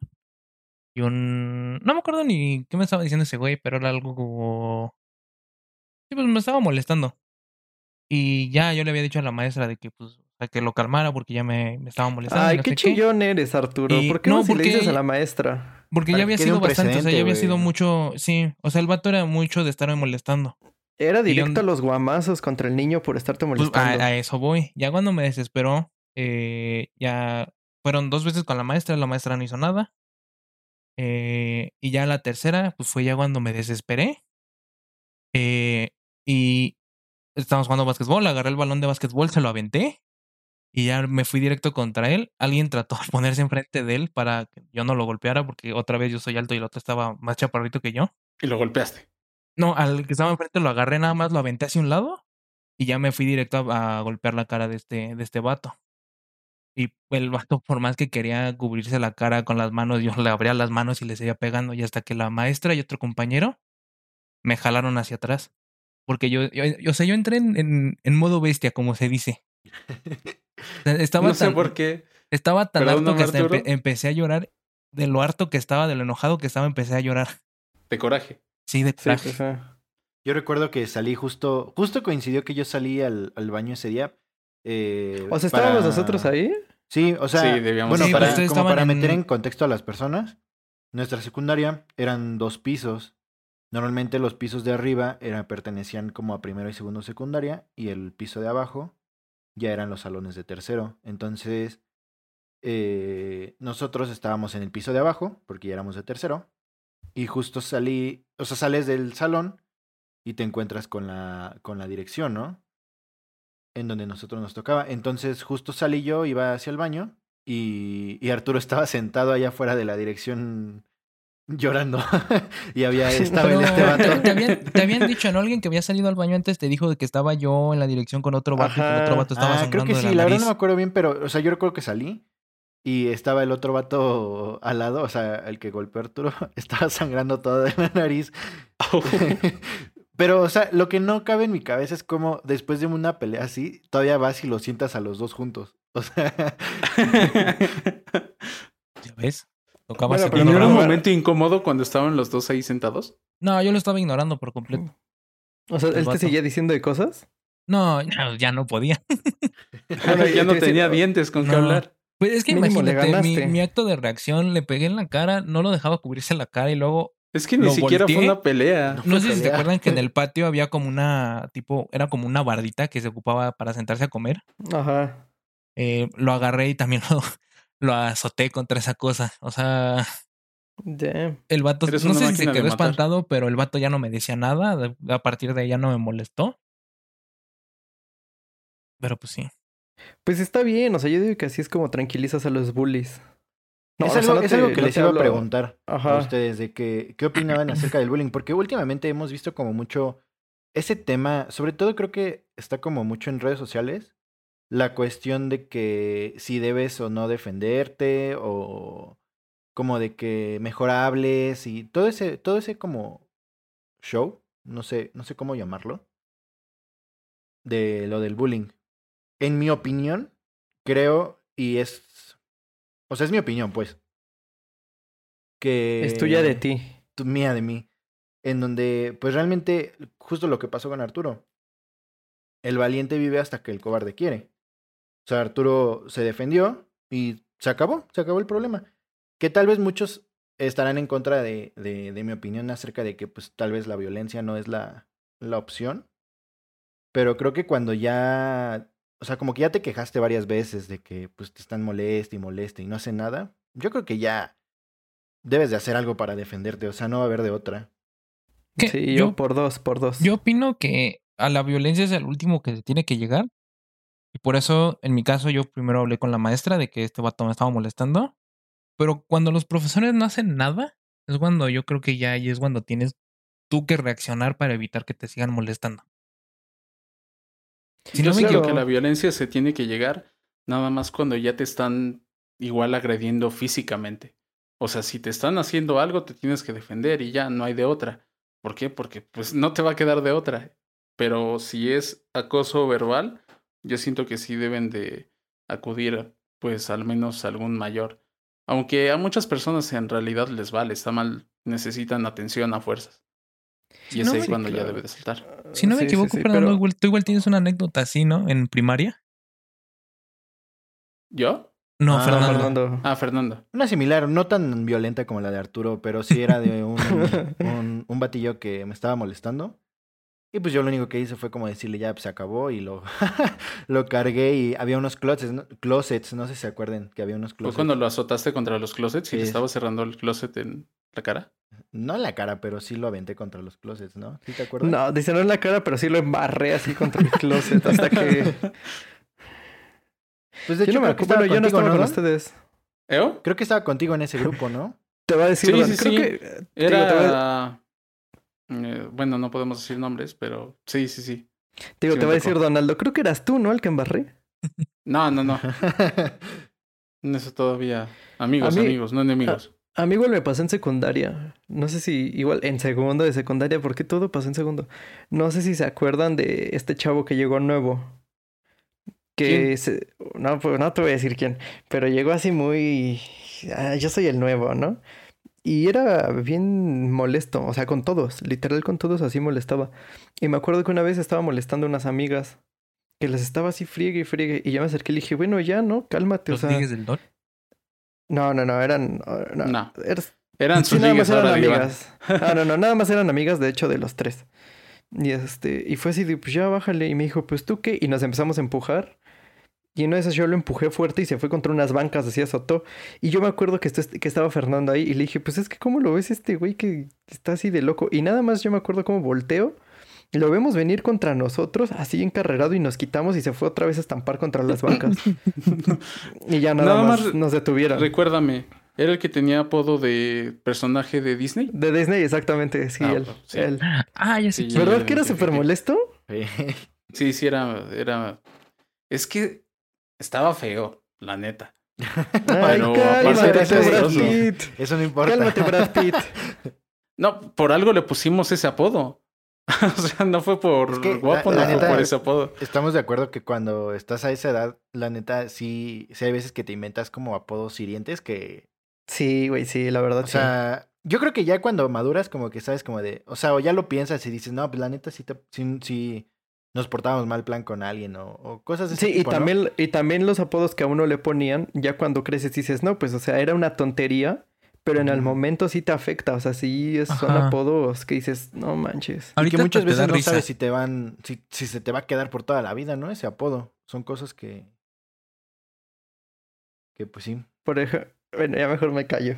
Y un... No me acuerdo ni qué me estaba diciendo ese güey, pero era algo como... Sí, pues me estaba molestando. Y ya yo le había dicho a la maestra de que pues que lo calmara porque ya me, me estaba molestando. Ay, no qué chillón eres, Arturo. Y- ¿Por qué no, no, si le dices a la maestra? Porque ya había sido bastante, o sea, ya había sido mucho, sí, o sea, el vato era mucho de estarme molestando. Era directo yo- a los guamazos contra el niño por estarte Pues, molestando. a, a eso voy. Ya cuando me desesperó, eh, ya fueron dos veces con la maestra, la maestra no hizo nada. Eh, y ya la tercera, pues fue ya cuando me desesperé. Eh, y estábamos jugando básquetbol, agarré el balón de básquetbol, se lo aventé. Y ya me fui directo contra él. Alguien trató de ponerse enfrente de él para que yo no lo golpeara, porque otra vez yo soy alto y el otro estaba más chaparrito que yo. Y lo golpeaste. No, al que estaba enfrente lo agarré nada más, lo aventé hacia un lado y ya me fui directo a, a golpear la cara de este, de este vato. Y el vato, por más que quería cubrirse la cara con las manos, yo le abría las manos y le seguía pegando. Y hasta que la maestra y otro compañero me jalaron hacia atrás. Porque yo, yo, yo- o sea, yo entré en, en, en modo bestia, como se dice. O sea, Estaba no sé tan, por qué. estaba tan harto que hasta empe- empecé a llorar. De lo harto que estaba, de lo enojado que estaba, empecé a llorar. De coraje. Sí, de coraje. sí. Yo recuerdo que salí justo, justo coincidió que yo salí al, al baño ese día. eh, O sea, estábamos para- nosotros ahí. Sí, o sea, Sí, debíamos bueno, Sí, para, pues como para meter en- en contexto a las personas, nuestra secundaria eran dos pisos. Normalmente los pisos de arriba eran, pertenecían como a primero y segundo secundaria y el piso de abajo ya eran los salones de tercero. Entonces, eh, nosotros estábamos en el piso de abajo porque ya éramos de tercero y justo salí, o sea, sales del salón y te encuentras con la, con la dirección, ¿no? En donde nosotros nos tocaba. Entonces justo salí yo, iba hacia el baño y, y Arturo estaba sentado allá afuera de la dirección llorando. y había, estaba el Pero este vato. te, habían, te habían dicho, ¿no? Alguien que había salido al baño antes te dijo que estaba yo en la dirección con otro vato y que el otro vato estaba Ah, creo que sí, la la verdad no me acuerdo bien, pero, o sea, yo recuerdo que salí y estaba el otro vato al lado, o sea, el que golpeó a Arturo, estaba sangrando todo de la nariz. Pero, o sea, lo que no cabe en mi cabeza es como después de una pelea así, todavía vas y lo sientas a los dos juntos. O sea, ¿Ya ves? Tocaba Bueno, segundo pero ¿Y no era un Bueno, momento incómodo cuando estaban los dos ahí sentados? No, yo lo estaba ignorando por completo. O sea, El él te seguía diciendo de cosas. No, ya, ya no podía. Bueno, ya no te- tenía te- dientes con qué No. hablar. Pues es que Mínimo imagínate, mi, acto de reacción, le pegué en la cara, no lo dejaba cubrirse la cara y luego, Es que ni siquiera fue una pelea. No. sé si se pelea. acuerdan que en el patio había como una, tipo, era como una bardita que se ocupaba para sentarse a comer. Ajá. Eh, lo agarré y también lo, lo azoté contra esa cosa. O sea, Damn. el vato, Eres no sé si se quedó espantado, pero el vato ya no me decía nada. A partir de ahí ya no me molestó. Pero pues sí. Pues está bien, o sea, yo digo que así es como tranquilizas a los bullies. No, es o sea, algo, no es te- algo que no les iba a preguntar a ustedes de que, qué opinaban acerca del bullying, porque últimamente hemos visto como mucho ese tema, sobre todo creo que está como mucho en redes sociales, la cuestión de que si debes o no defenderte o como de que mejor hables y todo ese todo ese como show, no sé, no sé cómo llamarlo, de lo del bullying. En mi opinión, creo y es o sea, es mi opinión, pues. Que Es tuya de ti. tu- mía de mí, en donde pues realmente justo lo que pasó con Arturo. El valiente vive hasta que el cobarde quiere. O sea, Arturo se defendió y se acabó, se acabó el problema. Que tal vez muchos estarán en contra de, de, de mi opinión acerca de que pues tal vez la violencia no es la, la opción. Pero creo que cuando ya, o sea, como que ya te quejaste varias veces de que pues te están moleste y moleste y no hace nada, yo creo que ya debes de hacer algo para defenderte, o sea, no va a haber de otra. ¿Qué? Sí, yo, Yo- por dos, por dos. Yo opino que a la violencia es el último que se tiene que llegar. Y por eso, en mi caso, yo primero hablé con la maestra de que este vato me estaba molestando. Pero cuando los profesores no hacen nada, es cuando yo creo que ya ahí es cuando tienes tú que reaccionar para evitar que te sigan molestando. Si Yo no me equivoco- que la violencia se tiene que llegar nada más cuando ya te están igual agrediendo físicamente. O sea, si te están haciendo algo, te tienes que defender y ya no hay de otra. ¿Por qué? Porque pues no te va a quedar de otra. Pero si es acoso verbal, yo siento que sí deben de acudir pues al menos a algún mayor. Aunque a muchas personas en realidad les vale, está mal, necesitan atención a fuerzas. Si Y es no ahí me- cuando ya debe de saltar. Si no me Sí, sí, equivoco, sí, Fernando, pero- igual- tú igual tienes una anécdota así, ¿no? En primaria. ¿Yo? No, Ah, Fernando. Fernando. Ah, Fernando. Una similar, no tan violenta como la de Arturo, pero sí era de un, un, un batillo que me estaba molestando. Y pues yo lo único que hice fue como decirle ya, pues se acabó y lo, lo cargué y había unos closets, ¿no? closets, no sé si se acuerdan que había unos ¿Fue closets. cuando lo azotaste contra los closets y le estaba cerrando el closet en la cara? No en la cara, pero sí lo aventé contra los closets, ¿no? ¿Sí te acuerdas? No, dice no en la cara, pero sí lo embarré así contra el closet hasta que. Pues de yo hecho no me acuerdo, yo no estaba ¿no? con ustedes. ¿Eo? Creo que estaba contigo en ese grupo, ¿no? Te va a decir. Sí, sí, creo sí. que. digo, voy Era... eh, bueno, no podemos decir nombres, pero sí, sí, sí. Digo, Sí, te va a decir. Donaldo. Creo que eras tú, ¿no? El que embarré. No, no, no. Eso todavía. Amigos, A mí- amigos, no enemigos. A mí igual me pasó en secundaria. No sé si igual en segundo de secundaria, porque todo pasó en segundo. No sé si se acuerdan de este chavo que llegó nuevo. Que ¿Quién? se... No, pues no te voy a decir quién. Pero llegó así muy... "Ah, yo soy el nuevo, ¿no? Y era bien molesto, o sea, con todos, literal con todos así molestaba. Y me acuerdo que una vez estaba molestando a unas amigas, que les estaba así friegue y friegue, y yo me acerqué y le dije, bueno, ya, ¿no? Cálmate, o Los sea... ligues del don. No, no, no, eran... No, No. eras- Eran Sí, sus nada más eran amigas. Ah, no, no, nada más eran amigas, de hecho, de los tres. Y este, y fue así de, pues ya bájale. Y me dijo, pues tú qué. Y nos empezamos a empujar. Y en una de esas yo lo empujé fuerte y se fue contra unas bancas, así azotó. Y yo me acuerdo que, esto- que estaba Fernando ahí y le dije, pues es que cómo lo ves este güey que está así de loco. Y nada más yo me acuerdo cómo volteo. Lo vemos venir contra nosotros, así encarrerado, y nos quitamos y se fue otra vez a estampar contra las bancas. y ya nada, Nada más, más nos detuvieron. Recuérdame, ¿era el que tenía apodo de personaje de Disney? De Disney, exactamente, sí, Ah, él. sí. él. Ah, ya sé Sí. ¿Verdad ya que era súper molesto? Sí. Sí, sí, era, era. Es que estaba feo, la neta. Ay, Pero cálmate, aparte gracioso. Pitt. Eso no importa. Cálmate, Brad Pitt. No, por algo le pusimos ese apodo. o sea, no fue por Es que, guapo, la- no fue por ese apodo. Estamos de acuerdo que cuando estás a esa edad, la neta, sí, sí hay veces que te inventas como apodos hirientes que, Sí, güey, sí, la verdad, o sea, yo creo que ya cuando maduras como que sabes como de, o sea, o ya lo piensas y dices, no, pues la neta sí, te, sí, sí nos portábamos mal plan con alguien o, o cosas de sí. y también, y también los apodos que a uno le ponían, ya cuando creces dices, no, pues, o sea, era una tontería, pero en el momento sí te afecta, o sea, sí es- son Ajá. apodos que dices, no manches. Y que Ahorita muchas veces no risa. sabes si te van, si, si se te va a quedar por toda la vida, ¿no? Ese apodo. Son cosas que, que pues sí. Por ejemplo, bueno, ya mejor me callo.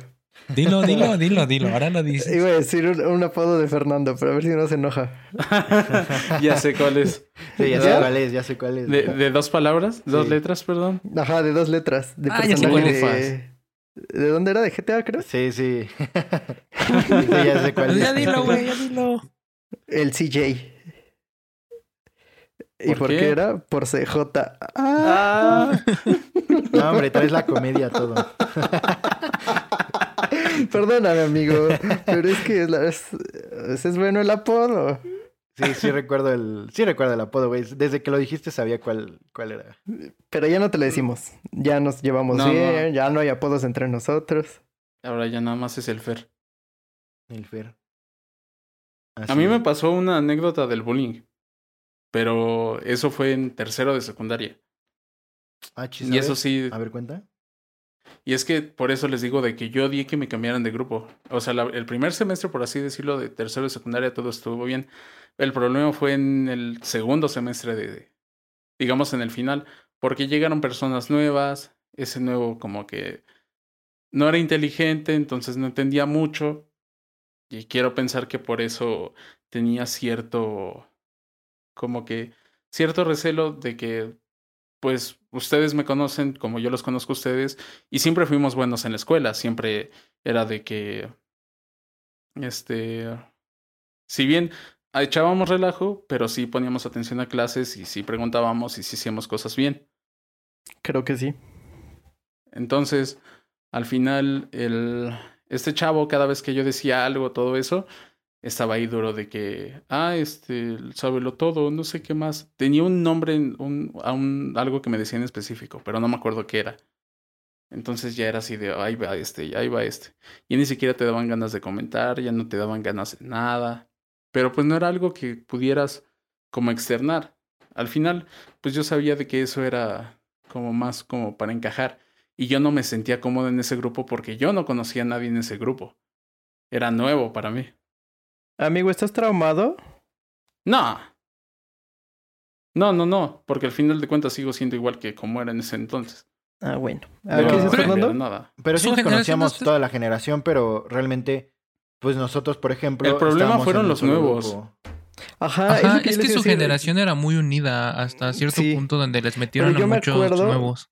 Dilo, dilo, dilo, dilo. Ahora lo dices. Iba a decir un, un apodo de Fernando, pero a ver si no se enoja. ya sé cuál es. Sí, ya sé cuál es, ya sé cuál es. De, de dos palabras, dos Sí. letras, perdón. Ajá, de dos letras. De Ah, ya sé de... ¿De dónde era? ¿De GTA, creo? Sí, sí. Sí, ya sé cuál es. Ya dilo, güey, ya dilo. El CJ. ¿Y ¿Por por qué? qué era? Por CJ. Ah. No, hombre, traes la comedia a todo. Perdóname, amigo. Pero es que es, la- es, bueno el apodo. Sí, sí recuerdo el, sí recuerdo el apodo, güey. Desde que lo dijiste sabía cuál, cuál era. Pero ya no te lo decimos. Ya nos llevamos No, bien, no. ya no hay apodos entre nosotros. ahora ya nada más es el Fer. El Fer. A mí me pasó una anécdota del bullying. Pero eso fue en tercero de secundaria. Ah, chis, Y eso sí, A ver, cuenta. Y es que por eso les digo de que yo odié que me cambiaran de grupo. O sea, la- el primer semestre, por así decirlo, de tercero de secundaria, todo estuvo bien. El problema fue en el segundo semestre de, de- digamos, en el final, porque llegaron personas nuevas, ese nuevo como que no era inteligente, entonces no entendía mucho. Y quiero pensar que por eso tenía cierto, como que, cierto recelo de que, pues, ustedes me conocen como yo los conozco a ustedes, y siempre fuimos buenos en la escuela, siempre era de que, este, si bien echábamos relajo, pero sí poníamos atención a clases y sí preguntábamos y sí hacíamos cosas bien. Creo que sí. Entonces, al final, el, este chavo, cada vez que yo decía algo, todo eso, estaba ahí duro de que, ah, este, sábelo todo, no sé qué más. Tenía un nombre, un, un, algo que me decía en específico, pero no me acuerdo qué era. Entonces ya era así de, ahí va este, ahí va este. Y ni siquiera te daban ganas de comentar, ya no te daban ganas de nada. Pero pues no era algo que pudieras como externar. Al final, pues yo sabía de que eso era como más como para encajar. Y yo no me sentía cómodo en ese grupo porque yo no conocía a nadie en ese grupo. Era nuevo para mí. Amigo, ¿estás traumado? No. No, no, no, porque al final de cuentas sigo siendo igual que como era en ese entonces. Ah, bueno. A ver, ¿Qué dices, pero- Fernando? pero nada. Pero sí nos conocíamos toda la generación, pero realmente, pues nosotros, por ejemplo. El problema fueron los nuevos. grupo. Ajá, Ajá, que es que su decir. generación era muy unida hasta cierto Sí. punto donde les metieron a me muchos acuerdo- nuevos.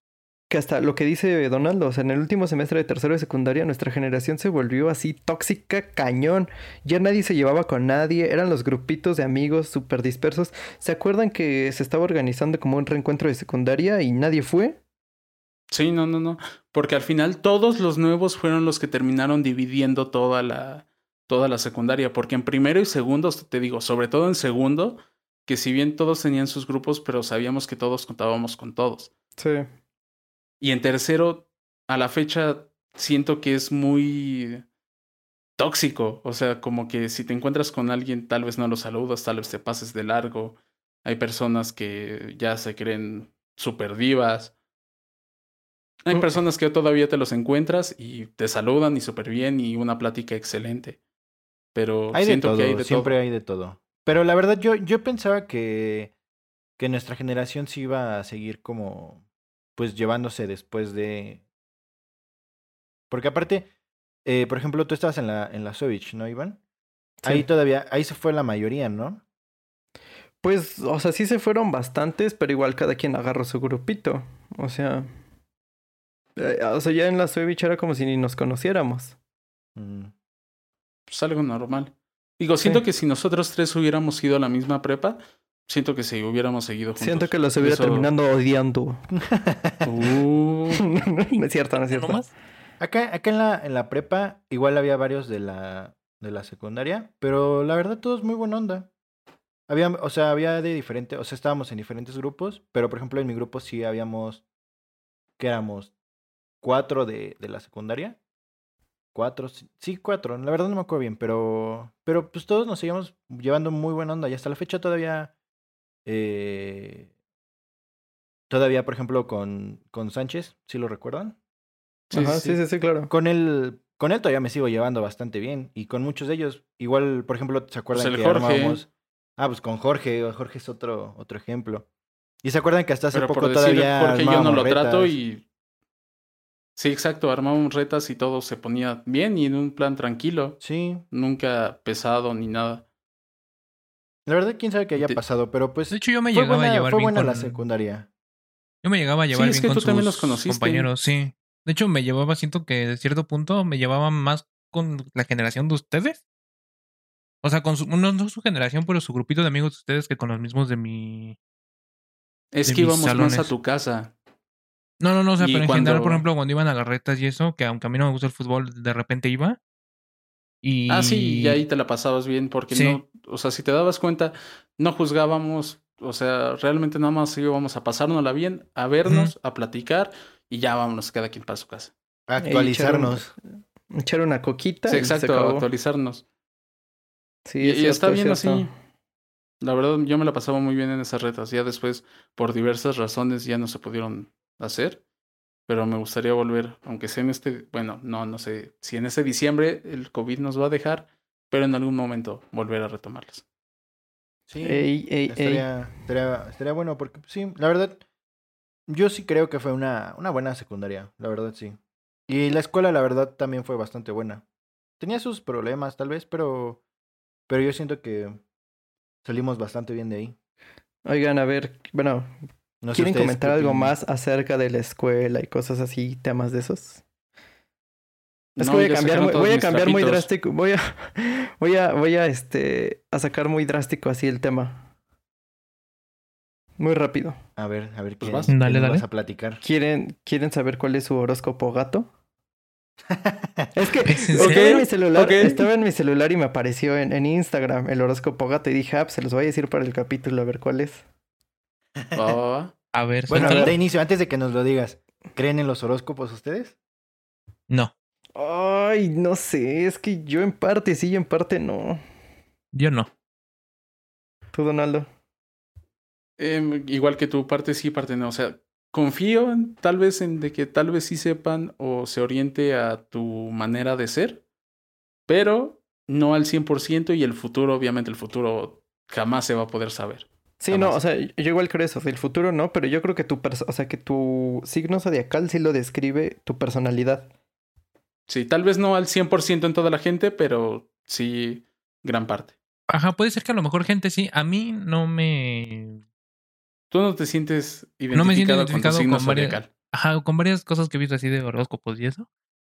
Que hasta lo que dice Donald, o sea, en el último semestre de tercero de secundaria, nuestra generación se volvió así tóxica, cañón. Ya nadie se llevaba con nadie, eran los grupitos de amigos súper dispersos. ¿Se acuerdan que se estaba organizando como un reencuentro de secundaria y nadie fue? Sí, no, no, no. Porque al final todos los nuevos fueron los que terminaron dividiendo toda la, toda la secundaria. Porque en primero y segundo, te digo, sobre todo en segundo, que si bien todos tenían sus grupos, pero sabíamos que todos contábamos con todos. Sí. Y en tercero, a la fecha, siento que es muy tóxico. O sea, como que si te encuentras con alguien, tal vez no lo saludas, tal vez te pases de largo. Hay personas que ya se creen super divas. Hay personas que todavía te los encuentras y te saludan y súper bien y una plática excelente. Pero Hay de siento todo, que hay de siempre todo. hay de todo. Pero la verdad, yo, yo pensaba que, que nuestra generación sí iba a seguir como, pues llevándose después de. Porque aparte, eh, por ejemplo, tú estabas en la, en la Sovich, ¿no, Iván? Sí. Ahí todavía, ahí se fue la mayoría, ¿no? Pues, o sea, sí se fueron bastantes, pero igual cada quien agarró su grupito. O sea. eh, o sea, ya en la Suevich era como si ni nos conociéramos. Mm. Pues algo normal. Digo, siento Sí. que si nosotros tres hubiéramos ido a la misma prepa, siento que si hubiéramos seguido juntos. Siento que los hubiera Eso- terminando odiando. Uh, no es cierto, no es cierto. ¿Nomás? Acá, acá en la, en la prepa, igual había varios de la, de la secundaria, pero la verdad todos muy buena onda. Había, o sea, había de diferente, o sea, estábamos en diferentes grupos, pero por ejemplo en mi grupo sí habíamos, que éramos cuatro de, de la secundaria. Cuatro, sí, sí, cuatro, la verdad no me acuerdo bien, pero, pero pues todos nos seguíamos llevando muy buena onda y hasta la fecha todavía, eh, todavía por ejemplo con, con Sánchez, ¿sí lo recuerdan? Sí, Ajá, sí, sí, sí, claro. Con él, con él todavía me sigo llevando bastante bien. Y con muchos de ellos, igual, por ejemplo, ¿se acuerdan Pues que Jorge. armábamos? Ah, pues con Jorge, Jorge es otro, otro ejemplo. Y se acuerdan que hasta hace pero poco por decir todavía Jorge yo no lo trato retas? y. Sí, exacto, armábamos retas y todo se ponía bien y en un plan tranquilo. Sí, Nunca pesado ni nada. La verdad, quién sabe qué haya De- pasado, pero pues De hecho, yo me llegaba buena, a llevar fue bien buena con... la secundaria. Yo me llegaba a llevar es bien que con tú también los conociste. compañeros, sí. De hecho, me llevaba, siento que de cierto punto me llevaba más con la generación de ustedes. O sea, con su, no, no su generación, pero su grupito de amigos de ustedes que con los mismos de mi... Es De que íbamos más a tu casa. No, no, no, o sea, pero en general, por ejemplo, cuando iban a las retas y eso, que aunque a mí no me gusta el fútbol, de repente iba. Y... Ah, sí, y ahí te la pasabas bien porque Sí. no, o sea, si te dabas cuenta, no juzgábamos, o sea, realmente nada más íbamos a pasárnosla bien, a vernos, a platicar y ya vámonos cada quien para su casa. Actualizarnos. Echar una coquita. Sí, y se exacto, acabó. actualizarnos. Sí, y es y está es bien así. La verdad, yo me la pasaba muy bien en esas retas. Ya después, por diversas razones, ya no se pudieron hacer. Pero me gustaría volver, aunque sea en este, bueno, no, no sé si en este diciembre el COVID nos va a dejar, pero en algún momento volver a retomarlas. Sí, Ey, ey, ey. estaría, estaría, estaría bueno porque pues, sí, la verdad, yo sí creo que fue una, una buena secundaria, la verdad sí. Y la escuela, la verdad, también fue bastante buena. Tenía sus problemas, tal vez, pero, pero yo siento que salimos bastante bien de ahí. Oigan, a ver, bueno, No sé ¿quieren comentar algo más acerca de la escuela y cosas así, temas de esos? Es No, que voy a cambiar, muy- voy a drástico. Voy a, voy a, voy a, este, a sacar muy drástico así el tema. Muy rápido. A ver, a ver qué, Pues vas. Dale, nos dale. vas a platicar. ¿Quieren, ¿Quieren saber cuál es su horóscopo gato? Es que ¿Es en estaba, en mi celular, Ok. estaba en mi celular y me apareció en, en Instagram el horóscopo gato y dije, ah, pues se los voy a decir para el capítulo a ver cuál es. Va, va, va. A ver, Bueno, suéltalo. de inicio, antes de que nos lo digas, ¿creen en los horóscopos ustedes? No, Ay, no sé, es que yo en parte sí y en parte no. yo no. Tú, Donaldo. Em, igual que tu parte sí, parte no. O sea, confío en, tal vez en de que tal vez sí sepan o se oriente a tu manera de ser, pero no al 100% y el futuro, obviamente el futuro jamás se va a poder saber. Sí, Jamás. no, o sea, yo igual creo eso, el futuro no, pero yo creo que tu, o sea, que tu signo zodiacal sí lo describe tu personalidad. Sí, tal vez no al 100% en toda la gente, pero sí gran parte. Ajá, puede ser que a lo mejor gente sí. A mí no me. Tú no te sientes identificado, No me siento con tu signo con varias- zodiacal. Ajá, con varias cosas que he visto así de horóscopos y eso.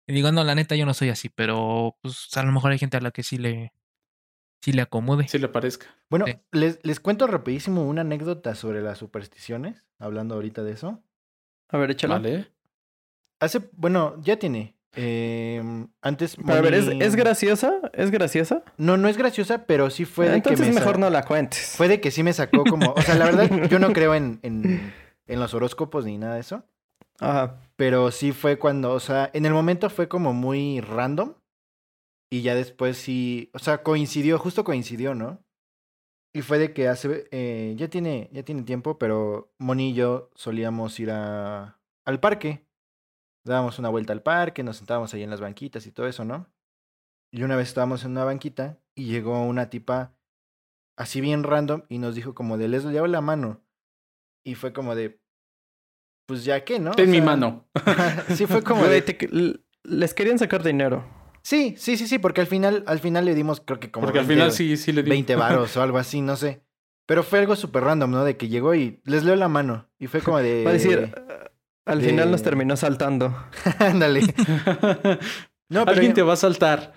Y digo, no, la neta yo no soy así, pero pues a lo mejor hay gente a la que sí le. Sí le acomode. Si le parezca. Bueno, Sí. les, les cuento rapidísimo una anécdota sobre las supersticiones, hablando ahorita de eso. A ver, échala. Vale. Hace, bueno, ya tiene. eh, antes. Pero a ver, ¿es, ¿es graciosa? ¿Es graciosa? No, no es graciosa, pero sí fue de Entonces que me mejor sa- no la cuentes. Fue de que sí me sacó como. O sea, la verdad, yo no creo en, en, en los horóscopos ni nada de eso. Ajá. Pero sí fue cuando, o sea, en el momento fue como muy random. Y ya después sí, o sea, coincidió, justo coincidió, ¿no? Y fue de que hace, eh, ya tiene, ya tiene tiempo, pero Moni y yo solíamos ir a, al parque. Dábamos una vuelta al parque, nos sentábamos ahí en las banquitas y todo eso, ¿no? Y una vez estábamos en una banquita y llegó una tipa así bien random y nos dijo como de, les llevo la mano. Y fue como de, pues ya que, ¿no? O Ten mi mano. sí fue como de, te- les querían sacar dinero. Sí, sí, sí, sí, porque al final, al final le dimos, creo que como Porque al 20, final sí, sí le di. 20 varos o algo así, no sé. Pero fue algo súper random, ¿no? De que llegó y les leo la mano. Y fue como de. Va a decir, "Ah, al de- final nos terminó saltando. Ándale. No, pero. Alguien te va a saltar.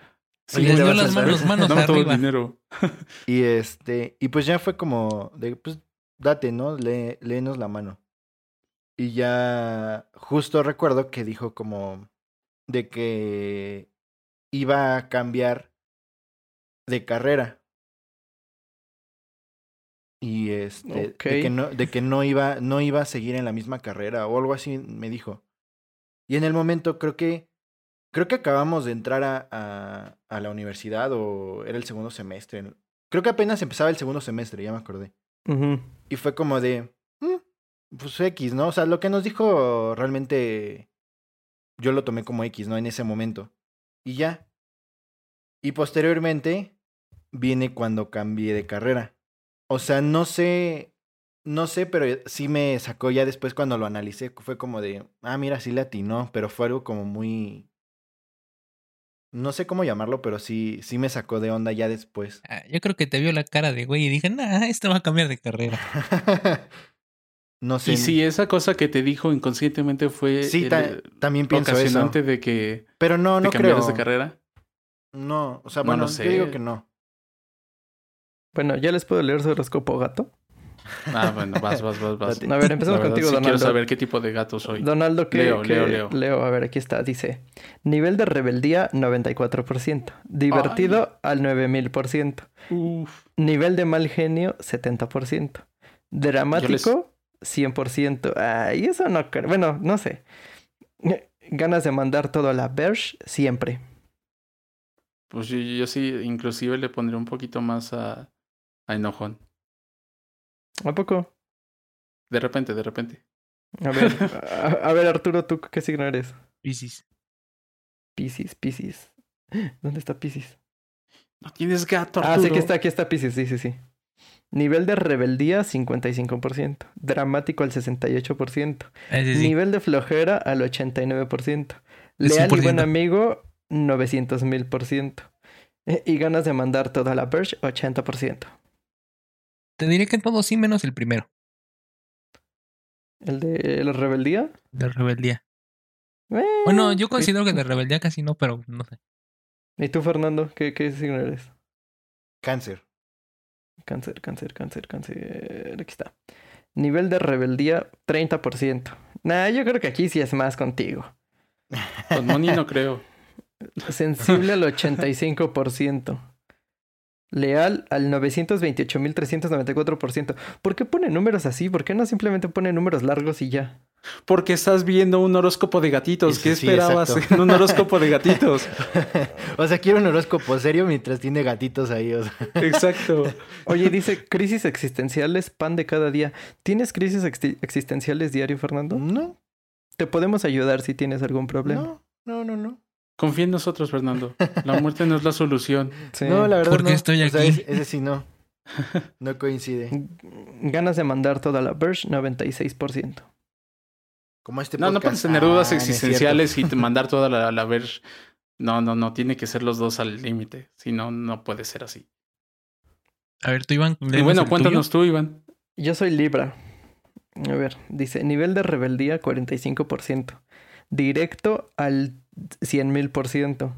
Sí, les dio las manos, manos Dame todo el arriba. dinero. Y este. Y pues ya fue como de, pues, date, ¿no? Lee, léenos la mano. Y ya. Justo recuerdo que dijo como. De que. Iba a cambiar. De carrera. Y este. De Ok. que no, de que no iba, no iba a seguir en la misma carrera. O algo así me dijo. Y en el momento creo que. Creo que acabamos de entrar a, a, a la universidad o era el segundo semestre. Creo que apenas empezaba el segundo semestre, ya me acordé. Y fue como de, "Mm, pues X, ¿no? O sea, lo que nos dijo realmente yo lo tomé como X, ¿no? En ese momento. Y ya. Y posteriormente viene cuando cambié de carrera. O sea, no sé, no sé, pero sí me sacó ya después cuando lo analicé. Fue como de, ah, mira, sí le atinó, pero fue algo como muy... No sé cómo llamarlo, pero sí, sí me sacó de onda ya después. Ah, Yo creo que te vio la cara de güey y dije, nah, este va a cambiar de carrera. no sé. Y si esa cosa que te dijo inconscientemente fue Sí, el, ta- también pienso eso. de que Pero no, te no creo. cambiaras de carrera. No, o sea, No bueno, lo yo sé. digo que no. Bueno, ¿ya les puedo leer su horóscopo gato? Ah, bueno, vas, vas, vas, vas. A ver, empezamos verdad, contigo, sí quiero Donaldo. saber qué tipo de gato soy. Donaldo, ¿qué? Leo, qué- Leo, Leo. a ver, aquí está, dice. Nivel de rebeldía, 94%. Divertido, al 9000%. Uf. Nivel de mal genio, 70%. Dramático, 100%. Ay, eso no creo. Bueno, no sé. Ganas de mandar todo a la Verge, siempre. Pues yo, yo sí, inclusive le pondré un poquito más a, a enojón. ¿A poco? De repente, de repente. A ver, a, a ver, Arturo, ¿tú qué signo eres? Piscis. Piscis, Piscis. ¿Dónde está Piscis? No tienes gato, Arturo. Ah, sí, aquí está, aquí está Piscis, sí, sí, sí. Nivel de rebeldía, 55%. Dramático, al 68%. Ese sí. Nivel de flojera, al 89%. El Leal y 100%. buen amigo, 900 mil por ciento. Eh, Y ganas de mandar toda la Verge, 80%. Te diré que todo sí menos el primero, El de la rebeldía, de rebeldía. Eh, Bueno, yo ¿y- considero que de rebeldía casi no, pero no sé. ¿Y tú, Fernando? ¿Qué, qué signo eres? Cáncer. Cáncer, cáncer, cáncer, cáncer. Aquí está. Nivel de rebeldía, 30%. Nah, yo creo que aquí sí es más contigo. Con Moni no creo. Sensible al 85%. Leal al 928.394%. ¿Por qué pone números así? ¿Por qué no simplemente pone números largos y ya? Porque estás viendo un horóscopo de gatitos. ¿Qué Sí, esperabas en un horóscopo de gatitos? o sea, quiero un horóscopo serio mientras tiene gatitos ahí. O sea. Exacto. Oye, dice crisis existenciales, pan de cada día. ¿Tienes crisis exi- existenciales diario, Fernando? No, Te podemos ayudar si tienes algún problema. no, no, no, no. Confía en nosotros, Fernando. La muerte no es la solución. Sí. No, la verdad ¿Por qué no. estoy O sea, aquí? ese, ese sí no. No coincide. Ganas de mandar toda la Verge, 96%. Como este No, no puedes tener dudas Ah, existenciales y te mandar toda la, la ver. No, no, no. Tiene que ser los dos al límite. Si no, no puede ser así. A ver, tú, Iván. Y bueno, cuéntanos tuyo. tú, Iván. Yo soy Libra. A ver, dice, nivel de rebeldía 45%. Directo al 100.000%.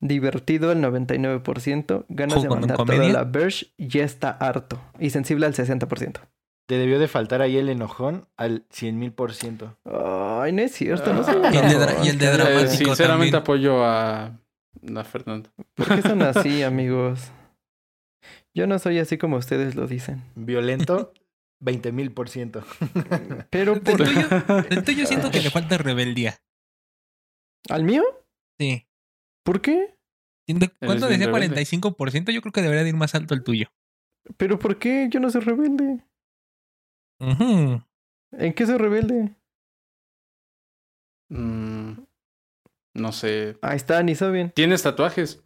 Divertido al 99%. Ganas ¿Ojo, de con mandar toda la Verge, ya está harto. Y sensible al 60%. Te debió de faltar ahí el enojón al cien mil por ciento. Ay, no es cierto, no soy Y el de dra- y el de dramático Eh, sinceramente también. apoyo a, a Fernando. ¿Por qué son así, amigos? Yo no soy así como ustedes lo dicen. Violento, veinte mil por ciento. Pero Del por... tuyo, del tuyo siento que le falta rebeldía. ¿Al mío? Sí. ¿Por qué? ¿Cuánto decía rebelde. 45%? Yo creo que debería de ir más alto el tuyo. ¿Pero por qué? Yo no soy rebelde. Ujú. ¿En qué soy rebelde? Mm, no sé. Ahí está, ni saben. ¿Tienes tatuajes?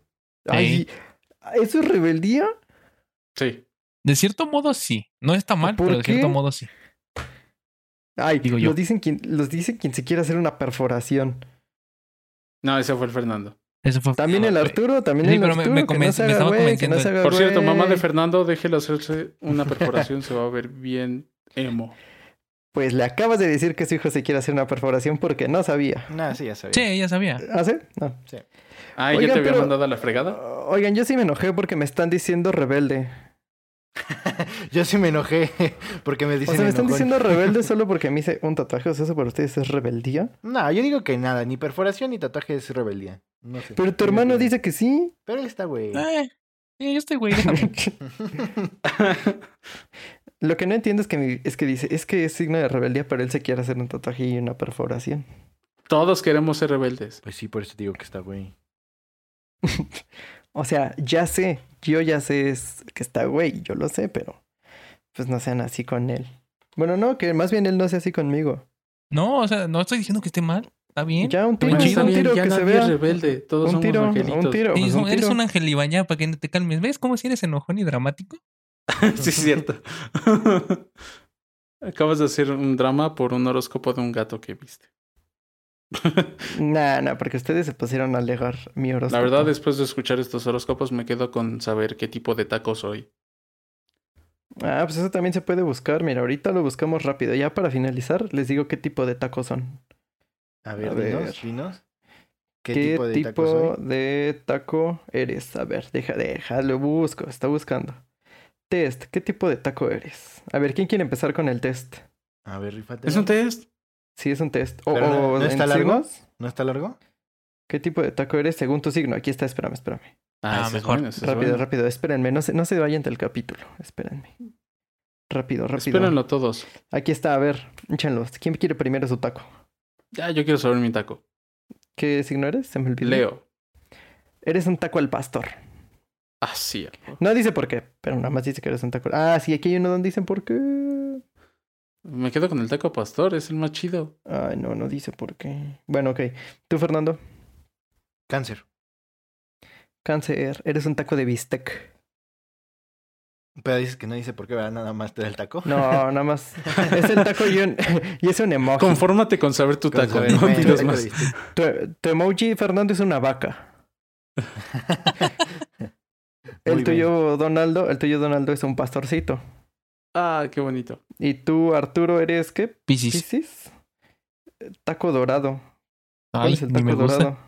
Ay, ¿eso es rebeldía? Sí. De cierto modo sí. No está mal, ¿Por pero de cierto modo sí. Ay, Digo yo. Los, dicen quien, los dice quien se quiere hacer una perforación. No, ese fue el Fernando. Eso fue También el no, Arturo, también Sí, el pero Arturo. me que no conven- se me haga estaba güey, que no se haga Por cierto, mamá de. Fernando, déjelo hacerse una perforación. se va a ver bien emo. Pues le acabas de decir que su hijo se quiere hacer una perforación porque no sabía. Nah, sí, ya sabía. Sí, ya sabía. ¿Ah, sí? No. Ah, ¿ya Oigan, te había pero- mandado a la fregada? Oigan, yo sí me enojé porque me están diciendo rebelde. Yo sí me enojé porque me O dicen sea, me están enojón. diciendo rebelde solo porque me hice un tatuaje. O sea, ¿eso para ustedes es rebeldía? No, yo digo que nada, ni perforación ni tatuaje es rebeldía. No sé. Pero tu hermano dice que sí. Pero él está, güey. Eh, yo estoy güey, déjame. Lo que no entiendo es que, mi- es que dice, es que es signo de rebeldía, pero él se quiere hacer un tatuaje y una perforación. Todos queremos ser rebeldes. Pues sí, por eso digo que está, güey. O sea, ya sé, yo ya sé es- que está güey, yo lo sé, pero pues no sean así con él. Bueno, no, que más bien él no sea así conmigo. No, o sea, no estoy diciendo que esté mal. Está bien. Ya un tiro, un tiro ya que se es vea. rebelde. Todos Un somos tiro, un tiro. Pues, un eres tiro. un ángel Iván, ya, para que te calmes. ¿Ves cómo si eres enojón y dramático? sí, es cierto. Acabas de hacer un drama por un horóscopo de un gato que viste. Nah, nah, porque ustedes se pusieron a alegar mi horóscopo. La verdad, después de escuchar estos horóscopos, me quedo con saber qué tipo de taco soy. Ah, pues eso también se puede buscar. Mira, ahorita lo buscamos rápido. Ya para finalizar, les digo qué tipo de tacos son. A ver, A dinos, ver. dinos. ¿Qué, ¿Qué, tipo de tipo, taco soy? de taco eres? A ver, deja, deja, lo busco, está buscando. Test, ¿qué tipo de taco eres? A ver, ¿quién quiere empezar con el test? A ver, rifate. ¿Es un test? Sí, es un test. O, no- o ¿no en está largo? signos, ¿No está largo? ¿Qué tipo de taco eres según tu signo? Aquí está, espérame, espérame. Ah, es mejor. bueno, rápido, bueno. rápido, espérenme, no se, no se vayan del capítulo, espérenme. Rápido, rápido. Espérenlo todos. Aquí está, a ver, échenlos. ¿Quién quiere primero su taco? Ya, yo quiero saber mi taco. ¿Qué signo eres? Se me olvidó. Leo. Eres un taco al pastor. Ah, sí. No dice por qué, pero nada más dice que eres un taco. Ah, sí, aquí hay uno donde dicen por qué. Me quedo con el taco pastor, es el más chido. Ay, no, no dice por qué. Bueno, ok. Tú, Fernando, Cáncer. cáncer, eres un taco de bistec. Pero dices que no dice por qué, ¿verdad? Nada más te da el taco. No, nada más. Es el taco y, un, y es un emoji. Confórmate con saber tu Con taco, saber, no más. Tu, tu emoji, Fernando, es una vaca. El Muy bien. tuyo, Donaldo, el tuyo, Donaldo, es un pastorcito. Ah, qué bonito. Y tú, Arturo, eres qué? Piscis. ¿Piscis? Taco dorado. ¿Cuál Ay, es el taco me gusta. dorado?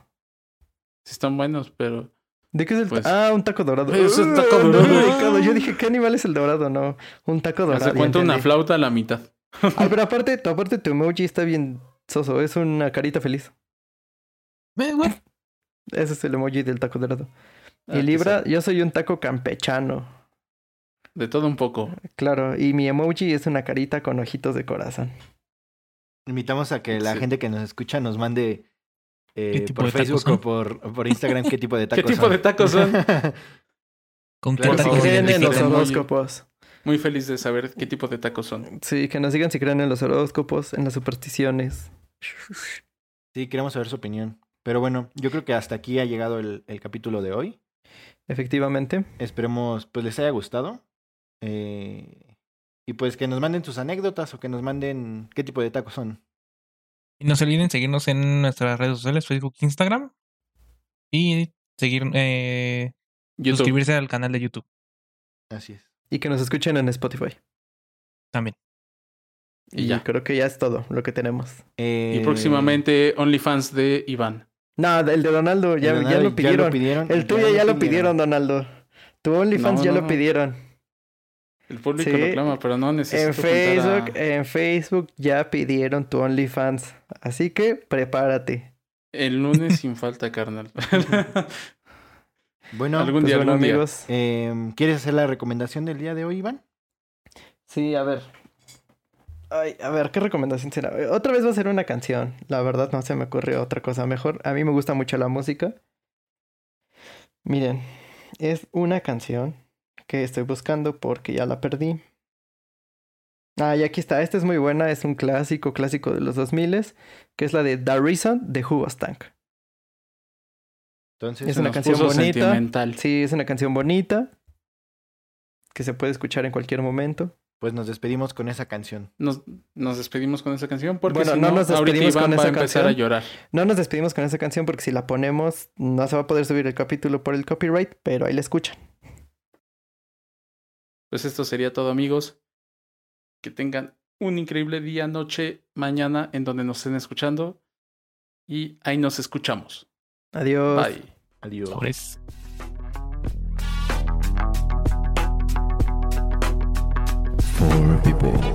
Sí están buenos, pero ¿De qué es el Pues- taco? Ah, un taco dorado. Es un taco Ah, no, dorado. Yo dije, ¿qué animal es el dorado? No, un taco dorado. ya cuenta una flauta a la mitad. Ay, pero aparte, tu- aparte tu emoji está bien soso. Es una carita feliz. Eh, bueno, Ese es el emoji del taco dorado. Ah, y Libra, yo soy un taco campechano. De todo un poco. Claro, y mi emoji es una carita con ojitos de corazón. Invitamos a que la Sí. gente que nos escucha nos mande eh, ¿Qué tipo por Facebook o por, por Instagram qué tipo de ¿Qué tacos tipo son. de tacos son? ¿con Claro, qué Que por tacos si creen en los identifiquen muy- horóscopos. Muy feliz de saber qué tipo de tacos son. Sí, que nos digan si creen en los horóscopos, en las supersticiones. Sí, queremos saber su opinión. Pero bueno, yo creo que hasta aquí ha llegado el, el capítulo de hoy. Efectivamente. Esperemos pues les haya gustado. Eh, y pues que nos manden sus anécdotas o que nos manden qué tipo de tacos son. Y no se olviden seguirnos en nuestras redes sociales, Facebook, Instagram. Y seguir, eh, suscribirse al canal de YouTube Así es. Y que nos escuchen en Spotify. también. Y Y, ya. creo que ya es todo lo que tenemos. Eh, Y próximamente OnlyFans de Iván. No, el de Donaldo, ya, ya lo pidieron. pidieron, El tuyo ya lo pidieron, Donaldo. Tu OnlyFans No, ya no, lo no. pidieron. El público Sí. lo clama, pero no necesito En Facebook, a- en Facebook ya pidieron tu OnlyFans. Así que prepárate. El lunes sin falta, carnal. Bueno, Algún Pues día, bueno, algún día. amigos. em, ¿quieres hacer la recomendación del día de hoy, Iván? Sí, a ver. Ay, a ver, ¿qué recomendación será? Otra vez va a ser una canción. La verdad no se me ocurrió otra cosa mejor. A mí me gusta mucho la música. Miren, es una canción que estoy buscando porque ya la perdí. Ah, y aquí está. Esta es muy buena. Es un clásico, clásico de los 2000 que es la de The Reason de Who Was Tank. Entonces, Es una canción bonita. sentimental. Sí, es una canción bonita que se puede escuchar en cualquier momento. pues nos despedimos con esa canción. Nos, nos despedimos con esa canción porque Bueno, si no no, nos ahorita despedimos Iván con va a esa empezar canción. a llorar. No nos despedimos con esa canción porque si la ponemos no se va a poder subir el capítulo por el copyright, pero ahí la escuchan. Pues esto sería todo, amigos. Que tengan un increíble día, noche, mañana en donde nos estén escuchando. Y ahí nos escuchamos. Adiós. Bye. Adiós. Sobres. Four people